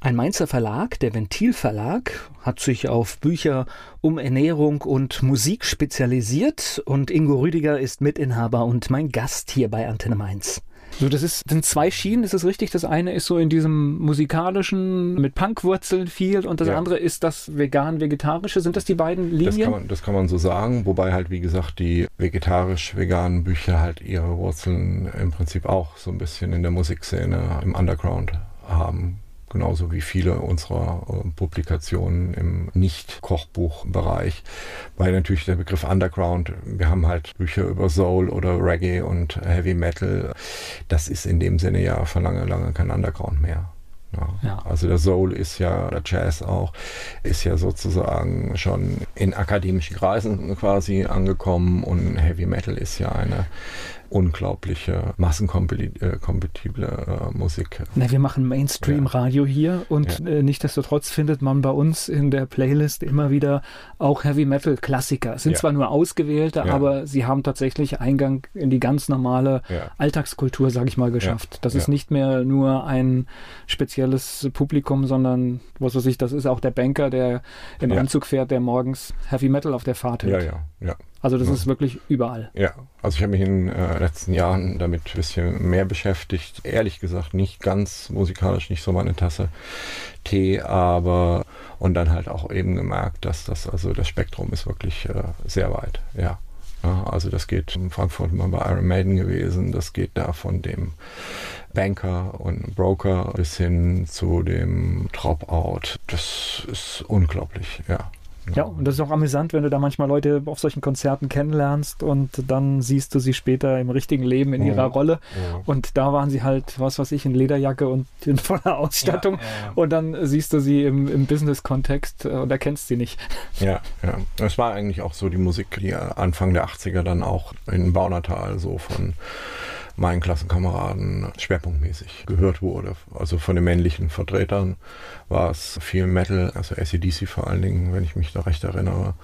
Ein Mainzer Verlag, der Ventilverlag, hat sich auf Bücher um Ernährung und Musik spezialisiert und Ingo Rüdiger ist Mitinhaber und mein Gast hier bei Antenne Mainz. So, das ist, sind zwei Schienen, ist es richtig? Das eine ist so in diesem musikalischen, mit Punkwurzeln viel und das ja. andere ist das vegan-vegetarische. Sind das die beiden Linien? Das kann, man, das kann man so sagen, wobei halt, wie gesagt, die vegetarisch-veganen Bücher halt ihre Wurzeln im Prinzip auch so ein bisschen in der Musikszene im Underground haben genauso wie viele unserer äh, Publikationen im Nicht-Kochbuchbereich, weil natürlich der Begriff Underground, wir haben halt Bücher über Soul oder Reggae und Heavy Metal, das ist in dem Sinne ja für lange, lange kein Underground mehr. Ja. Ja. Also der Soul ist ja, der Jazz auch, ist ja sozusagen schon in akademischen Kreisen quasi angekommen und Heavy Metal ist ja eine unglaubliche, massenkompatible äh, Musik. Na, wir machen Mainstream-Radio ja. hier und ja. äh, nichtsdestotrotz findet man bei uns in der Playlist immer wieder auch Heavy-Metal-Klassiker. Sind ja. zwar nur ausgewählte, aber sie haben tatsächlich Eingang in die ganz normale Alltagskultur, sage ich mal, geschafft. Das ist nicht mehr nur ein spezielles Publikum, sondern, was weiß ich, das ist auch der Banker, der im Anzug fährt, der morgens Heavy-Metal auf der Fahrt hört. Ja, ja, ja. Also das ja. ist wirklich überall. Ja, also ich habe mich in den äh, letzten Jahren damit ein bisschen mehr beschäftigt. Ehrlich gesagt nicht ganz musikalisch, nicht so meine Tasse Tee, aber und dann halt auch eben gemerkt, dass das, also das Spektrum ist wirklich äh, sehr weit, ja. ja. Also das geht in Frankfurt mal bei Iron Maiden gewesen, das geht da von dem Banker und Broker bis hin zu dem Dropout. Das ist unglaublich, ja. Ja, und das ist auch amüsant, wenn du da manchmal Leute auf solchen Konzerten kennenlernst und dann siehst du sie später im richtigen Leben in ihrer Rolle. Ja. Und da waren sie halt, was weiß ich, in Lederjacke und <laughs> in voller Ausstattung. Ja, ja, und dann siehst du sie im, im Business-Kontext äh, und erkennst sie nicht. <laughs> Ja, ja. Es war eigentlich auch so die Musik, die Anfang der 80er dann auch in Baunatal so von meinen Klassenkameraden schwerpunktmäßig gehört wurde. Also von den männlichen Vertretern war es viel Metal, also ACDC vor allen Dingen, wenn ich mich da recht erinnere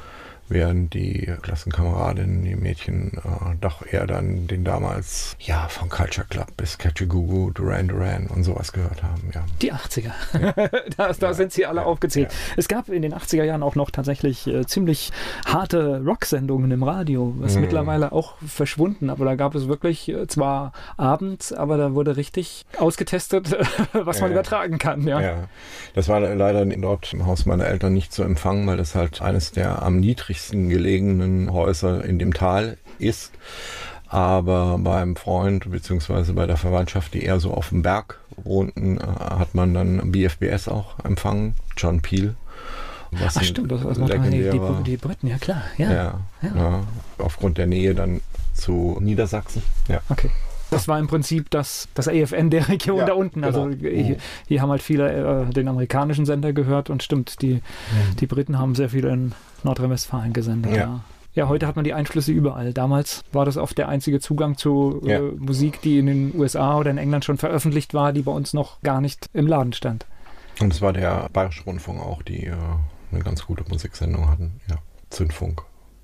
während die Klassenkameradinnen, die Mädchen, äh, doch eher dann den damals, ja, von Culture Club bis Gugu, Duran Duran und sowas gehört haben, ja. Die 80er. Ja. <laughs> da, da ja. sind sie alle ja. aufgezählt. Es gab in den 80er Jahren auch noch tatsächlich äh, ziemlich harte Rocksendungen im Radio, was mhm. mittlerweile auch verschwunden, aber da gab es wirklich äh, zwar abends, aber da wurde richtig ausgetestet, <laughs> was man übertragen kann, ja. ja. Das war leider dort im Haus meiner Eltern nicht zu empfangen, weil das halt eines der am niedrigsten südlichsten gelegenen Häuser in dem Tal ist. Aber beim Freund bzw. bei der Verwandtschaft, die eher so auf dem Berg wohnten, äh, hat man dann BFBS auch empfangen, John Peel. Was Ach stimmt, das war die, die, die Briten, ja klar. Ja, ja, ja. ja, aufgrund der Nähe dann zu Niedersachsen. Ja. Okay. Das war im Prinzip das, das AFN der Region ja, da unten. Also genau. hier, hier, haben halt viele äh, den amerikanischen Sender gehört und stimmt, die, mhm. die Briten haben sehr viel in Nordrhein-Westfalen gesendet. Ja. ja. Ja, heute hat man die Einflüsse überall. Damals war das oft der einzige Zugang zu äh, Musik, die in den USA oder in England schon veröffentlicht war, die bei uns noch gar nicht im Laden stand. Und es war der Bayerische Rundfunk auch, die äh, eine ganz gute Musiksendung hatten. Ja, Zündfunk.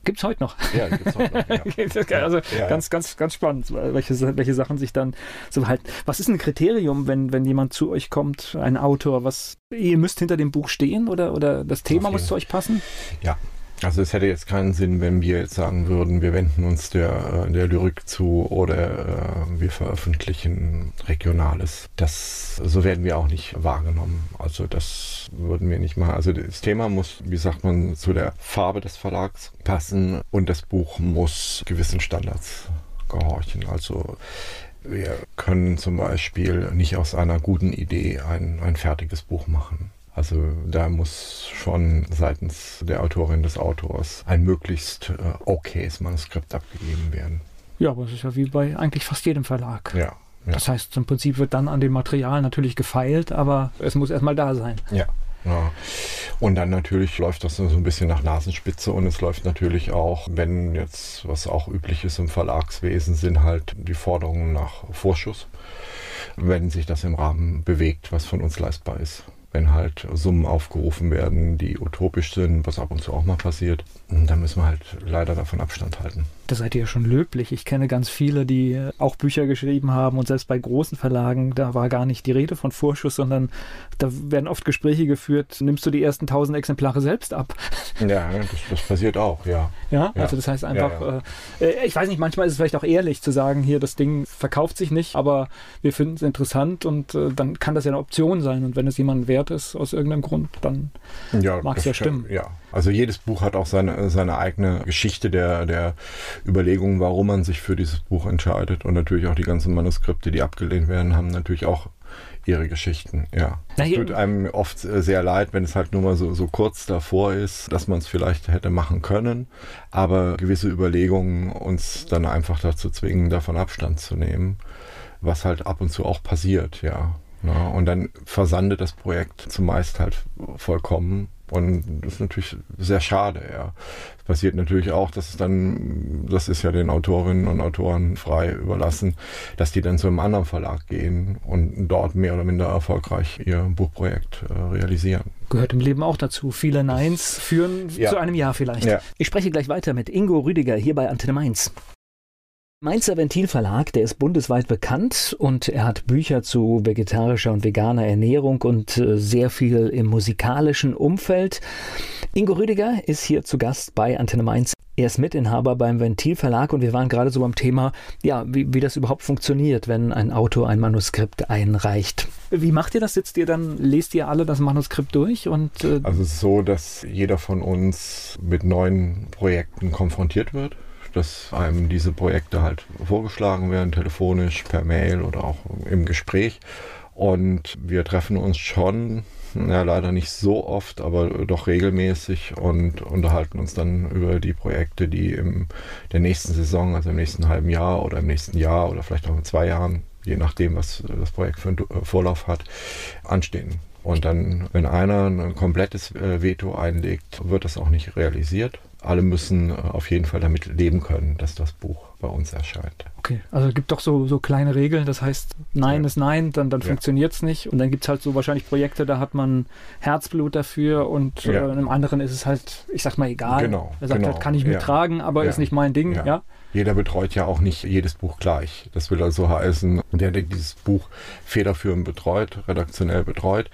Gibt es heute noch. Ja, gibt's heute noch. Ja. <laughs> also ja, ganz, ganz, ganz spannend, welche, welche Sachen sich dann so halten. Was ist ein Kriterium, wenn, wenn jemand zu euch kommt, ein Autor, was ihr müsst hinter dem Buch stehen oder, oder das Thema muss zu euch passen? Ja, also es hätte jetzt keinen Sinn, wenn wir jetzt sagen würden, wir wenden uns der, äh, der Lyrik zu oder äh, wir veröffentlichen Regionales. Das, so werden wir auch nicht wahrgenommen. Also das würden wir nicht machen. Also das Thema muss, wie sagt man, zu der Farbe des Verlags passen und das Buch muss gewissen Standards gehorchen. Also wir können zum Beispiel nicht aus einer guten Idee ein, ein fertiges Buch machen. Also da muss schon seitens der Autorin des Autors ein möglichst äh, okayes Manuskript abgegeben werden. Ja, aber es ist ja wie bei eigentlich fast jedem Verlag. Ja. ja. Das heißt, im Prinzip wird dann an dem Material natürlich gefeilt, aber es muss erstmal da sein. Ja. Ja. Und dann natürlich läuft das so ein bisschen nach Nasenspitze und es läuft natürlich auch, wenn jetzt, was auch üblich ist im Verlagswesen, sind halt die Forderungen nach Vorschuss, wenn sich das im Rahmen bewegt, was von uns leistbar ist. Wenn halt Summen aufgerufen werden, die utopisch sind, was ab und zu auch mal passiert, dann müssen wir halt leider davon Abstand halten. Da seid ihr ja schon löblich. Ich kenne ganz viele, die auch Bücher geschrieben haben und selbst bei großen Verlagen, da war gar nicht die Rede von Vorschuss, sondern da werden oft Gespräche geführt, nimmst du die ersten tausend Exemplare selbst ab? <laughs> Ja, das, das passiert auch, ja. Ja, also das heißt einfach, ja, ja. Äh, ich weiß nicht, manchmal ist es vielleicht auch ehrlich zu sagen, hier, das Ding verkauft sich nicht, aber wir finden es interessant und äh, dann kann das ja eine Option sein. Und wenn es jemand wert ist, aus irgendeinem Grund, dann mag es ja stimmen. Ja, also jedes Buch hat auch seine, seine eigene Geschichte der, der Überlegungen, warum man sich für dieses Buch entscheidet. Und natürlich auch die ganzen Manuskripte, die abgelehnt werden, haben natürlich auch ihre Geschichten, ja. Es tut einem oft sehr leid, wenn es halt nur mal so, so kurz davor ist, dass man es vielleicht hätte machen können, aber gewisse Überlegungen uns dann einfach dazu zwingen, davon Abstand zu nehmen, was halt ab und zu auch passiert, ja. ja und dann versandet das Projekt zumeist halt vollkommen und das ist natürlich sehr schade, ja. Es passiert natürlich auch, dass es dann, das ist ja den Autorinnen und Autoren frei überlassen, dass die dann zu einem anderen Verlag gehen und dort mehr oder minder erfolgreich ihr Buchprojekt äh, realisieren. Gehört im Leben auch dazu. Viele Neins führen ja. zu einem Ja vielleicht. Ja. Ich spreche gleich weiter mit Ingo Rüdiger hier bei Antenne Mainz. Mainzer Ventilverlag, der ist bundesweit bekannt und er hat Bücher zu vegetarischer und veganer Ernährung und äh, sehr viel im musikalischen Umfeld. Ingo Rüdiger ist hier zu Gast bei Antenne Mainz. Er ist Mitinhaber beim Ventilverlag und wir waren gerade so beim Thema, ja, wie, wie das überhaupt funktioniert, wenn ein Autor ein Manuskript einreicht. Wie macht ihr das? Sitzt ihr dann, lest ihr alle das Manuskript durch? Und, äh also es ist so, dass jeder von uns mit neuen Projekten konfrontiert wird dass einem diese Projekte halt vorgeschlagen werden, telefonisch, per Mail oder auch im Gespräch. Und wir treffen uns schon, ja, leider nicht so oft, aber doch regelmäßig und unterhalten uns dann über die Projekte, die in der nächsten Saison, also im nächsten halben Jahr oder im nächsten Jahr oder vielleicht auch in zwei Jahren, je nachdem, was das Projekt für einen Vorlauf hat, anstehen. Und dann, wenn einer ein komplettes äh, Veto einlegt, wird das auch nicht realisiert alle müssen äh, auf jeden Fall damit leben können, dass das Buch bei uns erscheint. Okay, also es gibt doch so, so kleine Regeln, das heißt, Nein ja. ist Nein, dann, dann ja. funktioniert es nicht. Und dann gibt es halt so wahrscheinlich Projekte, da hat man Herzblut dafür und ja. äh, einem anderen ist es halt, ich sag mal, egal. Genau. Er sagt genau. halt, kann ich mittragen, aber ist nicht mein Ding, ja. Jeder betreut ja auch nicht jedes Buch gleich. Das will also heißen, der, der dieses Buch federführend betreut, redaktionell betreut,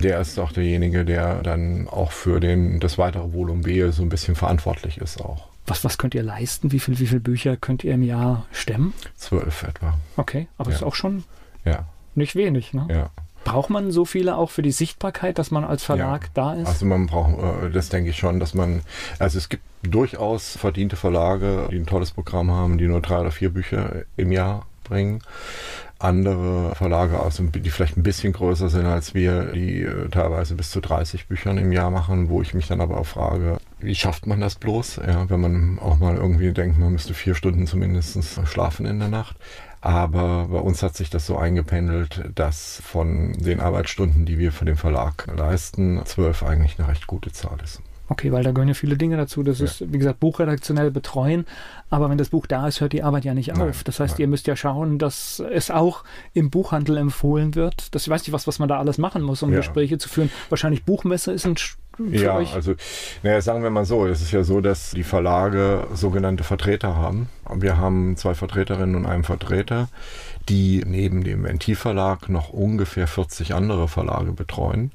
der ist auch derjenige, der dann auch für den, das weitere Wohl und Wehe so ein bisschen verantwortlich ist auch. Was, was könnt ihr leisten? Wie viele wie viel Bücher könnt ihr im Jahr stemmen? Zwölf etwa. Okay, aber ja. ist auch schon ja. nicht wenig, ne? Ja. Braucht man so viele auch für die Sichtbarkeit, dass man als Verlag ja, da ist? Also man braucht, äh, das denke ich schon, dass man, also es gibt durchaus verdiente Verlage, die ein tolles Programm haben, die nur drei oder vier Bücher im Jahr bringen. Andere Verlage, also die vielleicht ein bisschen größer sind als wir, die äh, teilweise bis zu 30 Büchern im Jahr machen, wo ich mich dann aber auch frage, wie schafft man das bloß? Ja, wenn man auch mal irgendwie denkt, man müsste vier Stunden zumindest schlafen in der Nacht. Aber bei uns hat sich das so eingependelt, dass von den Arbeitsstunden, die wir für den Verlag leisten, zwölf eigentlich eine recht gute Zahl ist. Okay, weil da gehören ja viele Dinge dazu. Das ja. ist, wie gesagt, buchredaktionell betreuen. Aber wenn das Buch da ist, hört die Arbeit ja nicht auf. Nein, das heißt, nein. ihr müsst ja schauen, dass es auch im Buchhandel empfohlen wird. Das ich weiß nicht, was, was man da alles machen muss, um ja. Gespräche zu führen. Wahrscheinlich Buchmesse ist ein ja, euch? also naja, sagen wir mal so, es ist ja so, dass die Verlage sogenannte Vertreter haben. Wir haben zwei Vertreterinnen und einen Vertreter, die neben dem Ventilverlag noch ungefähr 40 andere Verlage betreuen.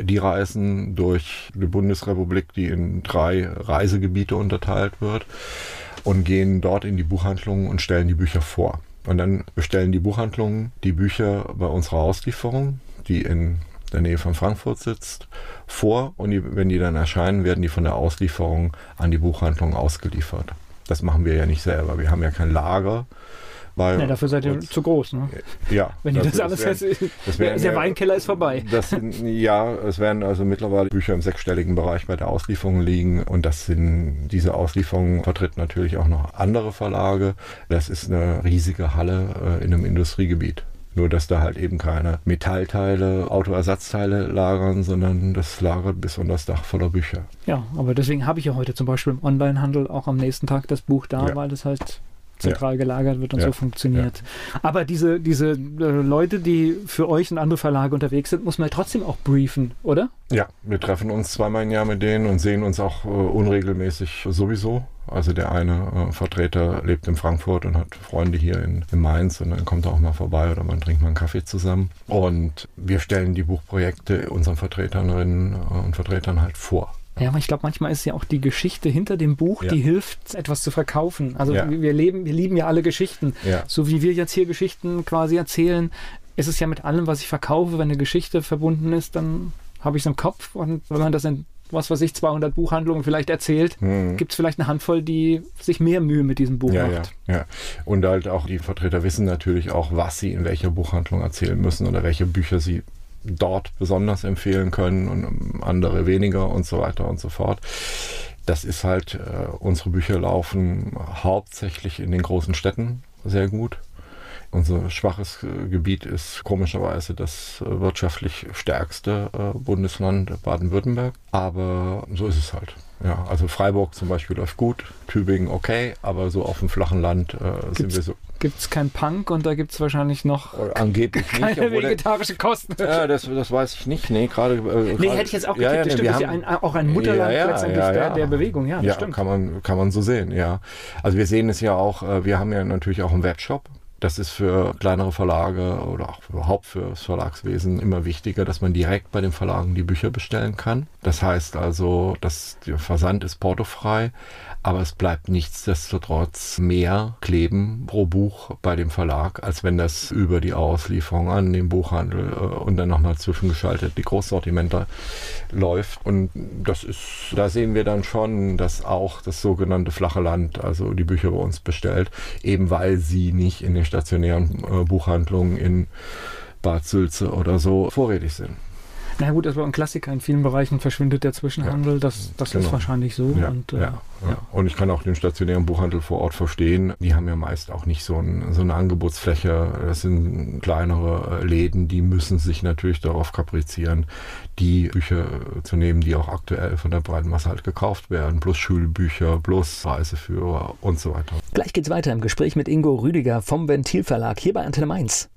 Die reisen durch die Bundesrepublik, die in drei Reisegebiete unterteilt wird und gehen dort in die Buchhandlungen und stellen die Bücher vor. Und dann bestellen die Buchhandlungen die Bücher bei unserer Auslieferung, die in der Nähe von Frankfurt sitzt, vor und die, wenn die dann erscheinen, werden die von der Auslieferung an die Buchhandlung ausgeliefert. Das machen wir ja nicht selber. Wir haben ja kein Lager. Weil ja, dafür seid ihr zu groß, ne? Ja. <laughs> Wenn ihr das, das alles wären, das wären, <laughs> der Weinkeller ist vorbei. <laughs> Das sind, ja, es werden also mittlerweile Bücher im sechsstelligen Bereich bei der Auslieferung liegen und das sind, diese Auslieferung vertritt natürlich auch noch andere Verlage. Das ist eine riesige Halle äh, in einem Industriegebiet. Nur, dass da halt eben keine Metallteile, Autoersatzteile lagern, sondern das lagert bis unter das Dach voller Bücher. Ja, aber deswegen habe ich ja heute zum Beispiel im Onlinehandel auch am nächsten Tag das Buch da, ja. weil das halt zentral ja. gelagert wird und ja. so funktioniert. Ja. Aber diese, diese äh, Leute, die für euch und andere Verlage unterwegs sind, muss man trotzdem auch briefen, oder? Ja, wir treffen uns zweimal im Jahr mit denen und sehen uns auch äh, unregelmäßig sowieso. Also der eine äh, Vertreter lebt in Frankfurt und hat Freunde hier in, in, Mainz und dann kommt er auch mal vorbei oder man trinkt mal einen Kaffee zusammen. Und wir stellen die Buchprojekte unseren Vertreterinnen äh, und Vertretern halt vor. Ja, aber ich glaube, manchmal ist ja auch die Geschichte hinter dem Buch, ja. die hilft, etwas zu verkaufen. Also ja. wir leben, wir lieben ja alle Geschichten. Ja. So wie wir jetzt hier Geschichten quasi erzählen, ist es ja mit allem, was ich verkaufe, wenn eine Geschichte verbunden ist, dann habe ich es im Kopf und wenn man das in was weiß ich, 200 Buchhandlungen vielleicht erzählt, hm. gibt es vielleicht eine Handvoll, die sich mehr Mühe mit diesem Buch ja, macht. Ja, ja. Und halt auch die Vertreter wissen natürlich auch, was sie in welcher Buchhandlung erzählen müssen oder welche Bücher sie dort besonders empfehlen können und andere weniger und so weiter und so fort. Das ist halt, äh, unsere Bücher laufen hauptsächlich in den großen Städten sehr gut. Unser schwaches äh, Gebiet ist komischerweise das äh, wirtschaftlich stärkste äh, Bundesland Baden-Württemberg. Aber so ist es halt. Ja, also Freiburg zum Beispiel läuft gut, Tübingen okay, aber so auf dem flachen Land äh, sind wir so. Gibt es kein Punk und da gibt es wahrscheinlich noch angeblich <laughs> keine nicht, vegetarische Kosten. Ja, das, das weiß ich nicht. Nee, gerade. Äh, nee, hätte ich jetzt auch getippt. Ja, ja, das stimmt, ist ja ein, auch ein Mutterland ja, ja, letztendlich ja, der, der, Bewegung. Ja, ja stimmt. Kann man, kann man so sehen, ja. Also wir sehen es ja auch, wir haben ja natürlich auch einen Webshop das ist für kleinere Verlage oder auch überhaupt für das Verlagswesen immer wichtiger, dass man direkt bei den Verlagen die Bücher bestellen kann. Das heißt also, dass der Versand ist portofrei, aber es bleibt nichtsdestotrotz mehr kleben pro Buch bei dem Verlag, als wenn das über die Auslieferung an den Buchhandel äh, und dann nochmal zwischengeschaltet die Großsortimenter läuft. Und das ist, da sehen wir dann schon, dass auch das sogenannte flache Land, also die Bücher bei uns bestellt, eben weil sie nicht in den stationären äh, Buchhandlungen in Bad Sülze oder so vorrätig sind. Na gut, das war ein Klassiker. In vielen Bereichen verschwindet der Zwischenhandel. Ja, das das genau. ist wahrscheinlich so. Ja, und, äh, ja, ja, und ich kann auch den stationären Buchhandel vor Ort verstehen. Die haben ja meist auch nicht so, ein, so eine Angebotsfläche. Das sind kleinere äh, Läden, die müssen sich natürlich darauf kaprizieren, die Bücher zu nehmen, die auch aktuell von der breiten Masse halt gekauft werden. Plus Schulbücher, plus Reiseführer und so weiter. Gleich geht's weiter im Gespräch mit Ingo Rüdiger vom Ventilverlag hier bei Antenne Mainz.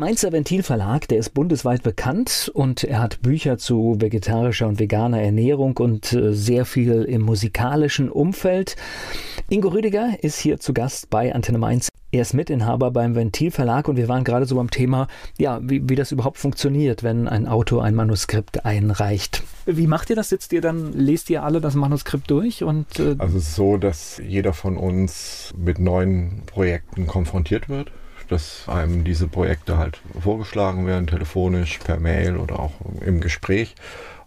Mainzer Ventilverlag, der ist bundesweit bekannt und er hat Bücher zu vegetarischer und veganer Ernährung und äh, sehr viel im musikalischen Umfeld. Ingo Rüdiger ist hier zu Gast bei Antenne Mainz. Er ist Mitinhaber beim Ventilverlag und wir waren gerade so beim Thema, ja, wie, wie das überhaupt funktioniert, wenn ein Autor ein Manuskript einreicht. Wie macht ihr das? Sitzt ihr dann, lest ihr alle das Manuskript durch? Und, äh also es ist so, dass jeder von uns mit neuen Projekten konfrontiert wird dass einem diese Projekte halt vorgeschlagen werden, telefonisch, per Mail oder auch im Gespräch.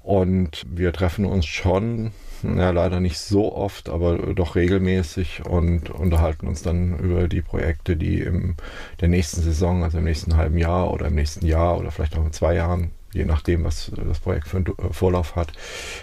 Und wir treffen uns schon, ja, leider nicht so oft, aber doch regelmäßig und unterhalten uns dann über die Projekte, die in der nächsten Saison, also im nächsten halben Jahr oder im nächsten Jahr oder vielleicht auch in zwei Jahren, je nachdem, was das Projekt für einen Vorlauf hat,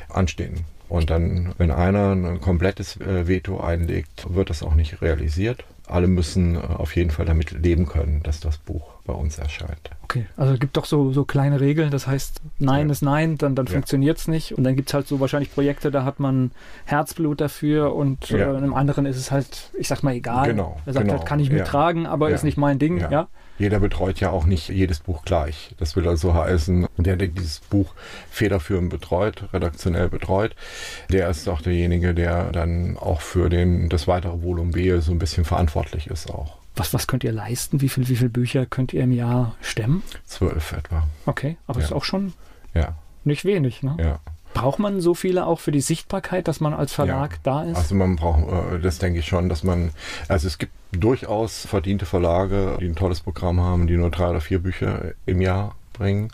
anstehen. Und dann, wenn einer ein komplettes äh, Veto einlegt, wird das auch nicht realisiert alle müssen äh, auf jeden Fall damit leben können, dass das Buch bei uns erscheint. Okay, also es gibt doch so, so kleine Regeln, das heißt, Nein ja. ist Nein, dann, dann ja. funktioniert es nicht. Und dann gibt es halt so wahrscheinlich Projekte, da hat man Herzblut dafür und ja. äh, in einem anderen ist es halt, ich sag mal, egal. Genau. Er sagt genau. halt, kann ich mittragen, aber ist nicht mein Ding, ja jeder betreut ja auch nicht jedes Buch gleich. Das will also heißen, der, der dieses Buch federführend betreut, redaktionell betreut, der ist auch derjenige, der dann auch für den, das weitere Volumen B so ein bisschen verantwortlich ist auch. Was, was könnt ihr leisten? Wie viele wie viel Bücher könnt ihr im Jahr stemmen? Zwölf etwa. Okay, aber ja. ist auch schon ja. nicht wenig, ne? Ja. Braucht man so viele auch für die Sichtbarkeit, dass man als Verlag ja, da ist? Also man braucht, äh, das denke ich schon, dass man, also es gibt durchaus verdiente Verlage, die ein tolles Programm haben, die nur drei oder vier Bücher im Jahr bringen.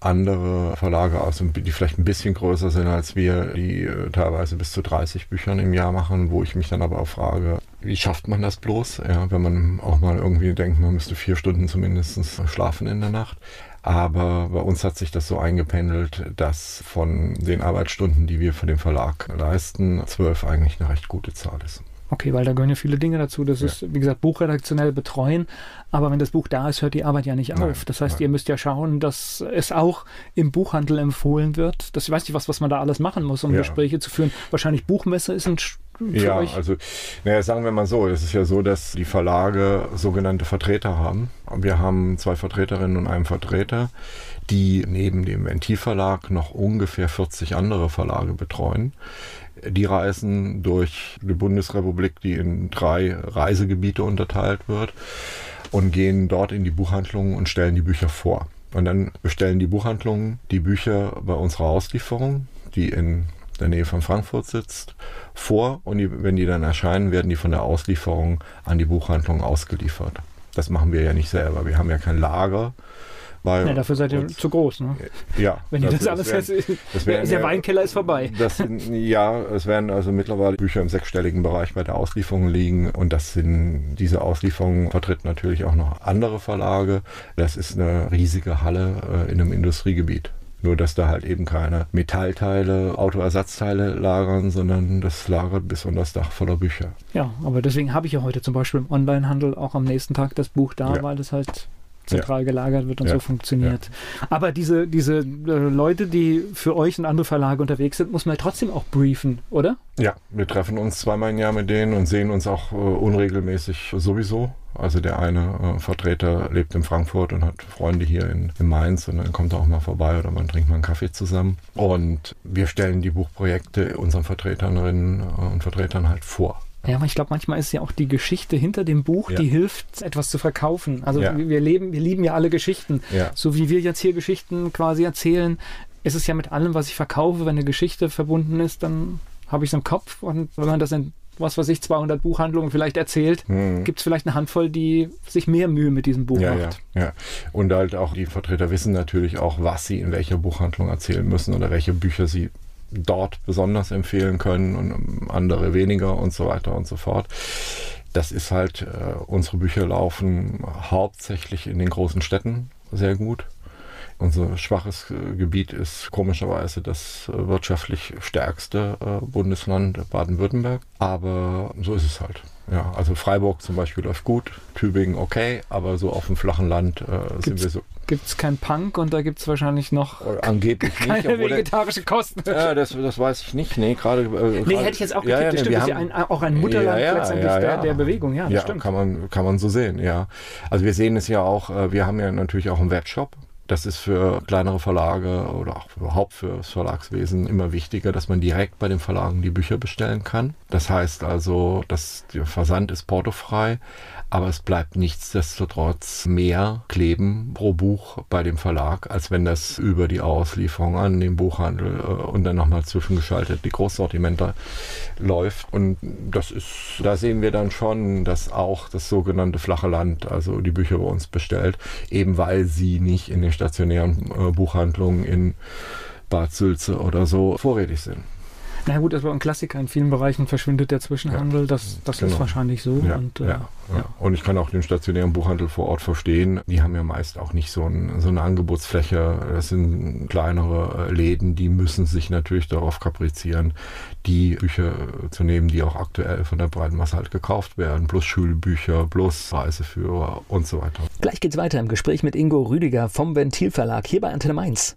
Andere Verlage, also die vielleicht ein bisschen größer sind als wir, die äh, teilweise bis zu 30 Büchern im Jahr machen, wo ich mich dann aber auch frage, wie schafft man das bloß? Ja, wenn man auch mal irgendwie denkt, man müsste vier Stunden zumindest schlafen in der Nacht. Aber bei uns hat sich das so eingependelt, dass von den Arbeitsstunden, die wir für den Verlag leisten, zwölf eigentlich eine recht gute Zahl ist. Okay, weil da gehören ja viele Dinge dazu. Das ja. ist, wie gesagt, buchredaktionell betreuen. Aber wenn das Buch da ist, hört die Arbeit ja nicht auf. das heißt, nein. ihr müsst ja schauen, dass es auch im Buchhandel empfohlen wird. Das ich weiß nicht, was, was man da alles machen muss, um ja. Gespräche zu führen. Wahrscheinlich Buchmesse ist ein ja, euch? also naja, sagen wir mal so, es ist ja so, dass die Verlage sogenannte Vertreter haben. Wir haben zwei Vertreterinnen und einen Vertreter, die neben dem Ventilverlag noch ungefähr 40 andere Verlage betreuen. Die reisen durch die Bundesrepublik, die in drei Reisegebiete unterteilt wird, und gehen dort in die Buchhandlungen und stellen die Bücher vor. Und dann bestellen die Buchhandlungen die Bücher bei unserer Auslieferung, die in der Nähe von Frankfurt sitzt, vor und die, wenn die dann erscheinen, werden die von der Auslieferung an die Buchhandlung ausgeliefert. Das machen wir ja nicht selber. Wir haben ja kein Lager, weil ja, dafür seid ihr zu groß, ne? Ja. Wenn ihr das, alles das wären, das wären, der Weinkeller ist vorbei. Das, ja, es werden also mittlerweile Bücher im sechsstelligen Bereich bei der Auslieferung liegen und das sind, diese Auslieferung vertritt natürlich auch noch andere Verlage. Das ist eine riesige Halle äh, in einem Industriegebiet. Nur, dass da halt eben keine Metallteile, Autoersatzteile lagern, sondern das lagert bis unter das Dach voller Bücher. Ja, aber deswegen habe ich ja heute zum Beispiel im Onlinehandel auch am nächsten Tag das Buch da, ja. weil es halt zentral ja. gelagert wird und ja. so funktioniert. Ja. Aber diese, diese äh, Leute, die für euch und andere Verlage unterwegs sind, muss man trotzdem auch briefen, oder? Ja, wir treffen uns zweimal im Jahr mit denen und sehen uns auch äh, unregelmäßig sowieso. Also der eine äh, Vertreter lebt in Frankfurt und hat Freunde hier in, in, Mainz und dann kommt er auch mal vorbei oder man trinkt mal einen Kaffee zusammen. Und wir stellen die Buchprojekte unseren Vertreterinnen äh, und Vertretern halt vor. Ja, aber ich glaube, manchmal ist ja auch die Geschichte hinter dem Buch, ja. die hilft, etwas zu verkaufen. Also ja. wir leben, wir lieben ja alle Geschichten. Ja. So wie wir jetzt hier Geschichten quasi erzählen, ist es ja mit allem, was ich verkaufe, wenn eine Geschichte verbunden ist, dann habe ich es im Kopf. Und wenn man das in, was weiß ich, 200 Buchhandlungen vielleicht erzählt, mhm. gibt es vielleicht eine Handvoll, die sich mehr Mühe mit diesem Buch ja, macht. Ja, ja. Und halt auch die Vertreter wissen natürlich auch, was sie in welcher Buchhandlung erzählen müssen oder welche Bücher sie dort besonders empfehlen können und andere weniger und so weiter und so fort. Das ist halt, äh, unsere Bücher laufen hauptsächlich in den großen Städten sehr gut. Unser schwaches äh, Gebiet ist komischerweise das äh, wirtschaftlich stärkste äh, Bundesland Baden-Württemberg. Aber so ist es halt. Ja, also Freiburg zum Beispiel läuft gut, Tübingen okay, aber so auf dem flachen Land äh, sind wir so. Gibt es kein Punk und da gibt es wahrscheinlich noch äh, angeblich <laughs> keine nicht, vegetarische Kosten. Ja, das, das weiß ich nicht. Nee, gerade. Äh, nee, hätte ich jetzt auch. Ja, ja, das stimmt, ist ja auch ein Mutterland ja, letztendlich der, der, Bewegung. Ja, das ja, stimmt. Kann man, kann man so sehen, ja. Also wir sehen es ja auch, äh, wir haben ja natürlich auch einen Webshop. Das ist für kleinere Verlage oder auch überhaupt für das Verlagswesen immer wichtiger, dass man direkt bei den Verlagen die Bücher bestellen kann. Das heißt also, dass der Versand ist portofrei, aber es bleibt nichtsdestotrotz mehr kleben pro Buch bei dem Verlag, als wenn das über die Auslieferung an den Buchhandel äh, und dann nochmal zwischengeschaltet die Großsortimenter läuft. Und das ist, da sehen wir dann schon, dass auch das sogenannte flache Land, also die Bücher bei uns bestellt, eben weil sie nicht in den stationären äh, Buchhandlungen in Bad Sülze oder so vorrätig sind. Na gut, das war ein Klassiker. In vielen Bereichen verschwindet der Zwischenhandel. Das, das genau. ist wahrscheinlich so. Ja, und, äh, ja, ja. und ich kann auch den stationären Buchhandel vor Ort verstehen. Die haben ja meist auch nicht so, ein, so eine Angebotsfläche. Das sind kleinere äh, Läden, die müssen sich natürlich darauf kaprizieren, die Bücher zu nehmen, die auch aktuell von der breiten Masse halt gekauft werden. Plus Schulbücher, plus Reiseführer und so weiter. Gleich geht's weiter im Gespräch mit Ingo Rüdiger vom Ventilverlag hier bei Antenne Mainz.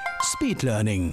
Speed Learning.